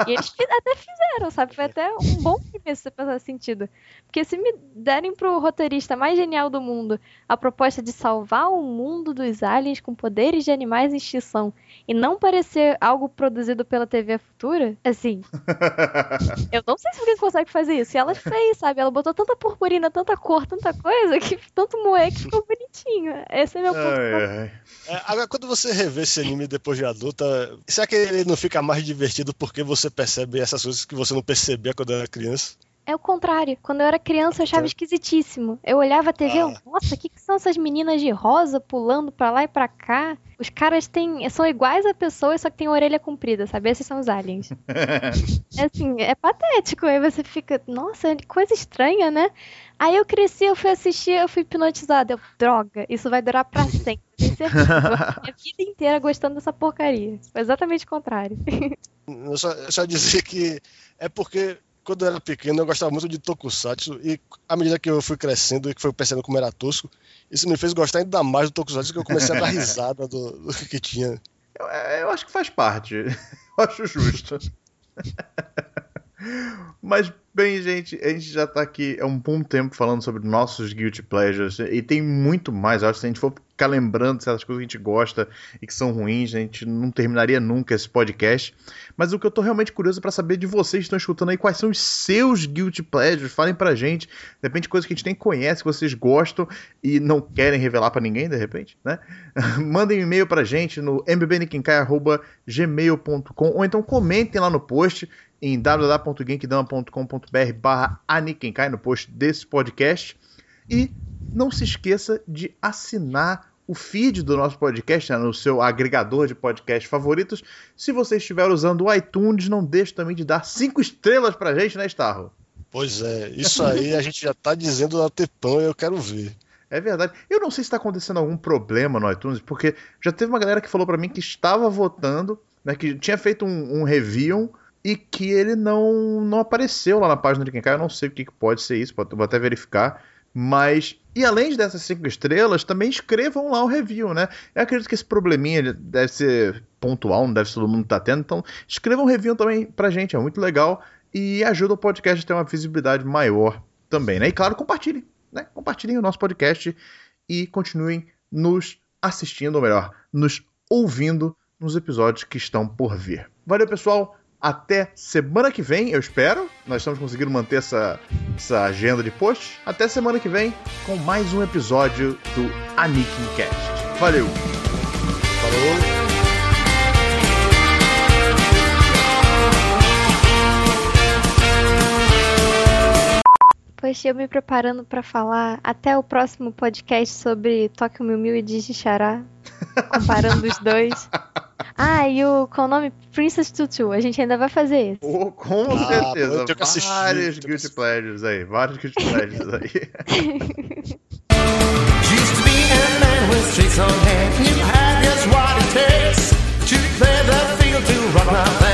E eles até fizeram, sabe? Foi até um bom começo se pensar sentido. Porque se me derem pro roteirista mais genial do mundo a proposta de salvar o mundo dos aliens com poderes de animais em extinção e não parecer algo produzido pela TV Futura, assim, eu não sei se alguém consegue fazer isso. E ela fez, sabe? Ela botou tanta purpurina, tanta cor, tanta coisa, que tanto moe que ficou bonitinho. Esse é meu ponto. Ai, ai. É, agora, quando você revê esse anime depois de adulta, será que ele não fica mais divertido porque você percebe essas coisas que você não percebia quando era criança? É o contrário. Quando eu era criança, eu achava Tá. esquisitíssimo. Eu olhava a TV, eu, Ah. nossa, o que, que são essas meninas de rosa pulando pra lá e pra cá? Os caras têm, são iguais a pessoas, só que tem orelha comprida, sabe? Esses são os aliens. É assim, é patético. Aí você fica, nossa, que coisa estranha, né? Aí eu cresci, eu fui assistir, eu fui hipnotizada. Eu, droga, isso vai durar pra sempre. Tenho certeza. Eu vou ficar Minha vida inteira gostando dessa porcaria. Foi exatamente o contrário. Eu só, eu só dizer que é porque quando eu era pequeno eu gostava muito de Tokusatsu e à medida que eu fui crescendo e que fui percebendo como era tosco, isso me fez gostar ainda mais do Tokusatsu que eu comecei a dar risada do, do que tinha. Eu, eu acho que faz parte. Eu acho justo. Mas, bem, gente, a gente já tá aqui há um bom tempo falando sobre nossos Guilty Pleasures. E tem muito mais. Acho que se a gente for ficar lembrando certas coisas que a gente gosta e que são ruins, a gente não terminaria nunca esse podcast. Mas o que eu tô realmente curioso para saber de vocês que estão escutando aí, quais são os seus Guilty Pleasures. Falem pra gente. De repente, coisas que a gente nem conhece, que vocês gostam e não querem revelar pra ninguém, de repente, né? Mandem um e-mail pra gente no mbbnikinkai.gmail.com ou então comentem lá no post em www.genkidama.com.br barra anikenkai no post desse podcast. E não se esqueça de assinar o feed do nosso podcast né, no seu agregador de podcast favoritos. Se você estiver usando o iTunes, não deixe também de dar cinco estrelas pra gente, né, Starro? Pois é, isso aí a gente já tá dizendo na Tepão e eu quero ver. É verdade. Eu não sei se está acontecendo algum problema no iTunes, porque já teve uma galera que falou para mim que estava votando, né, que tinha feito um, um review e que ele não, não apareceu lá na página de quem cai. Eu não sei o que, que pode ser isso, vou até verificar. Mas, e além dessas cinco estrelas, também escrevam lá o review, né? Eu acredito que esse probleminha deve ser pontual, não deve todo mundo tá tendo. Então, escrevam um review também pra gente, é muito legal e ajuda o podcast a ter uma visibilidade maior também, né? E claro, compartilhem, né? Compartilhem o nosso podcast e continuem nos assistindo, ou melhor, nos ouvindo nos episódios que estão por vir. Valeu, pessoal! Até semana que vem, eu espero. Nós estamos conseguindo manter essa, essa agenda de posts. Até semana que vem com mais um episódio do Anikin Cast. Valeu! Falou! Poxa, eu me preparando pra falar até o próximo podcast sobre Tokyo Mew Mew e Digichará, comparando os dois. Ah, e o. Qual o nome? Princess Tutu. A gente ainda vai fazer isso. Oh, com ah, certeza. Tenho que assistir, vários Guilty assistir. Pleasures aí. Vários Guilty Pleasures aí. With streaks on hand. You just what it takes to the field to my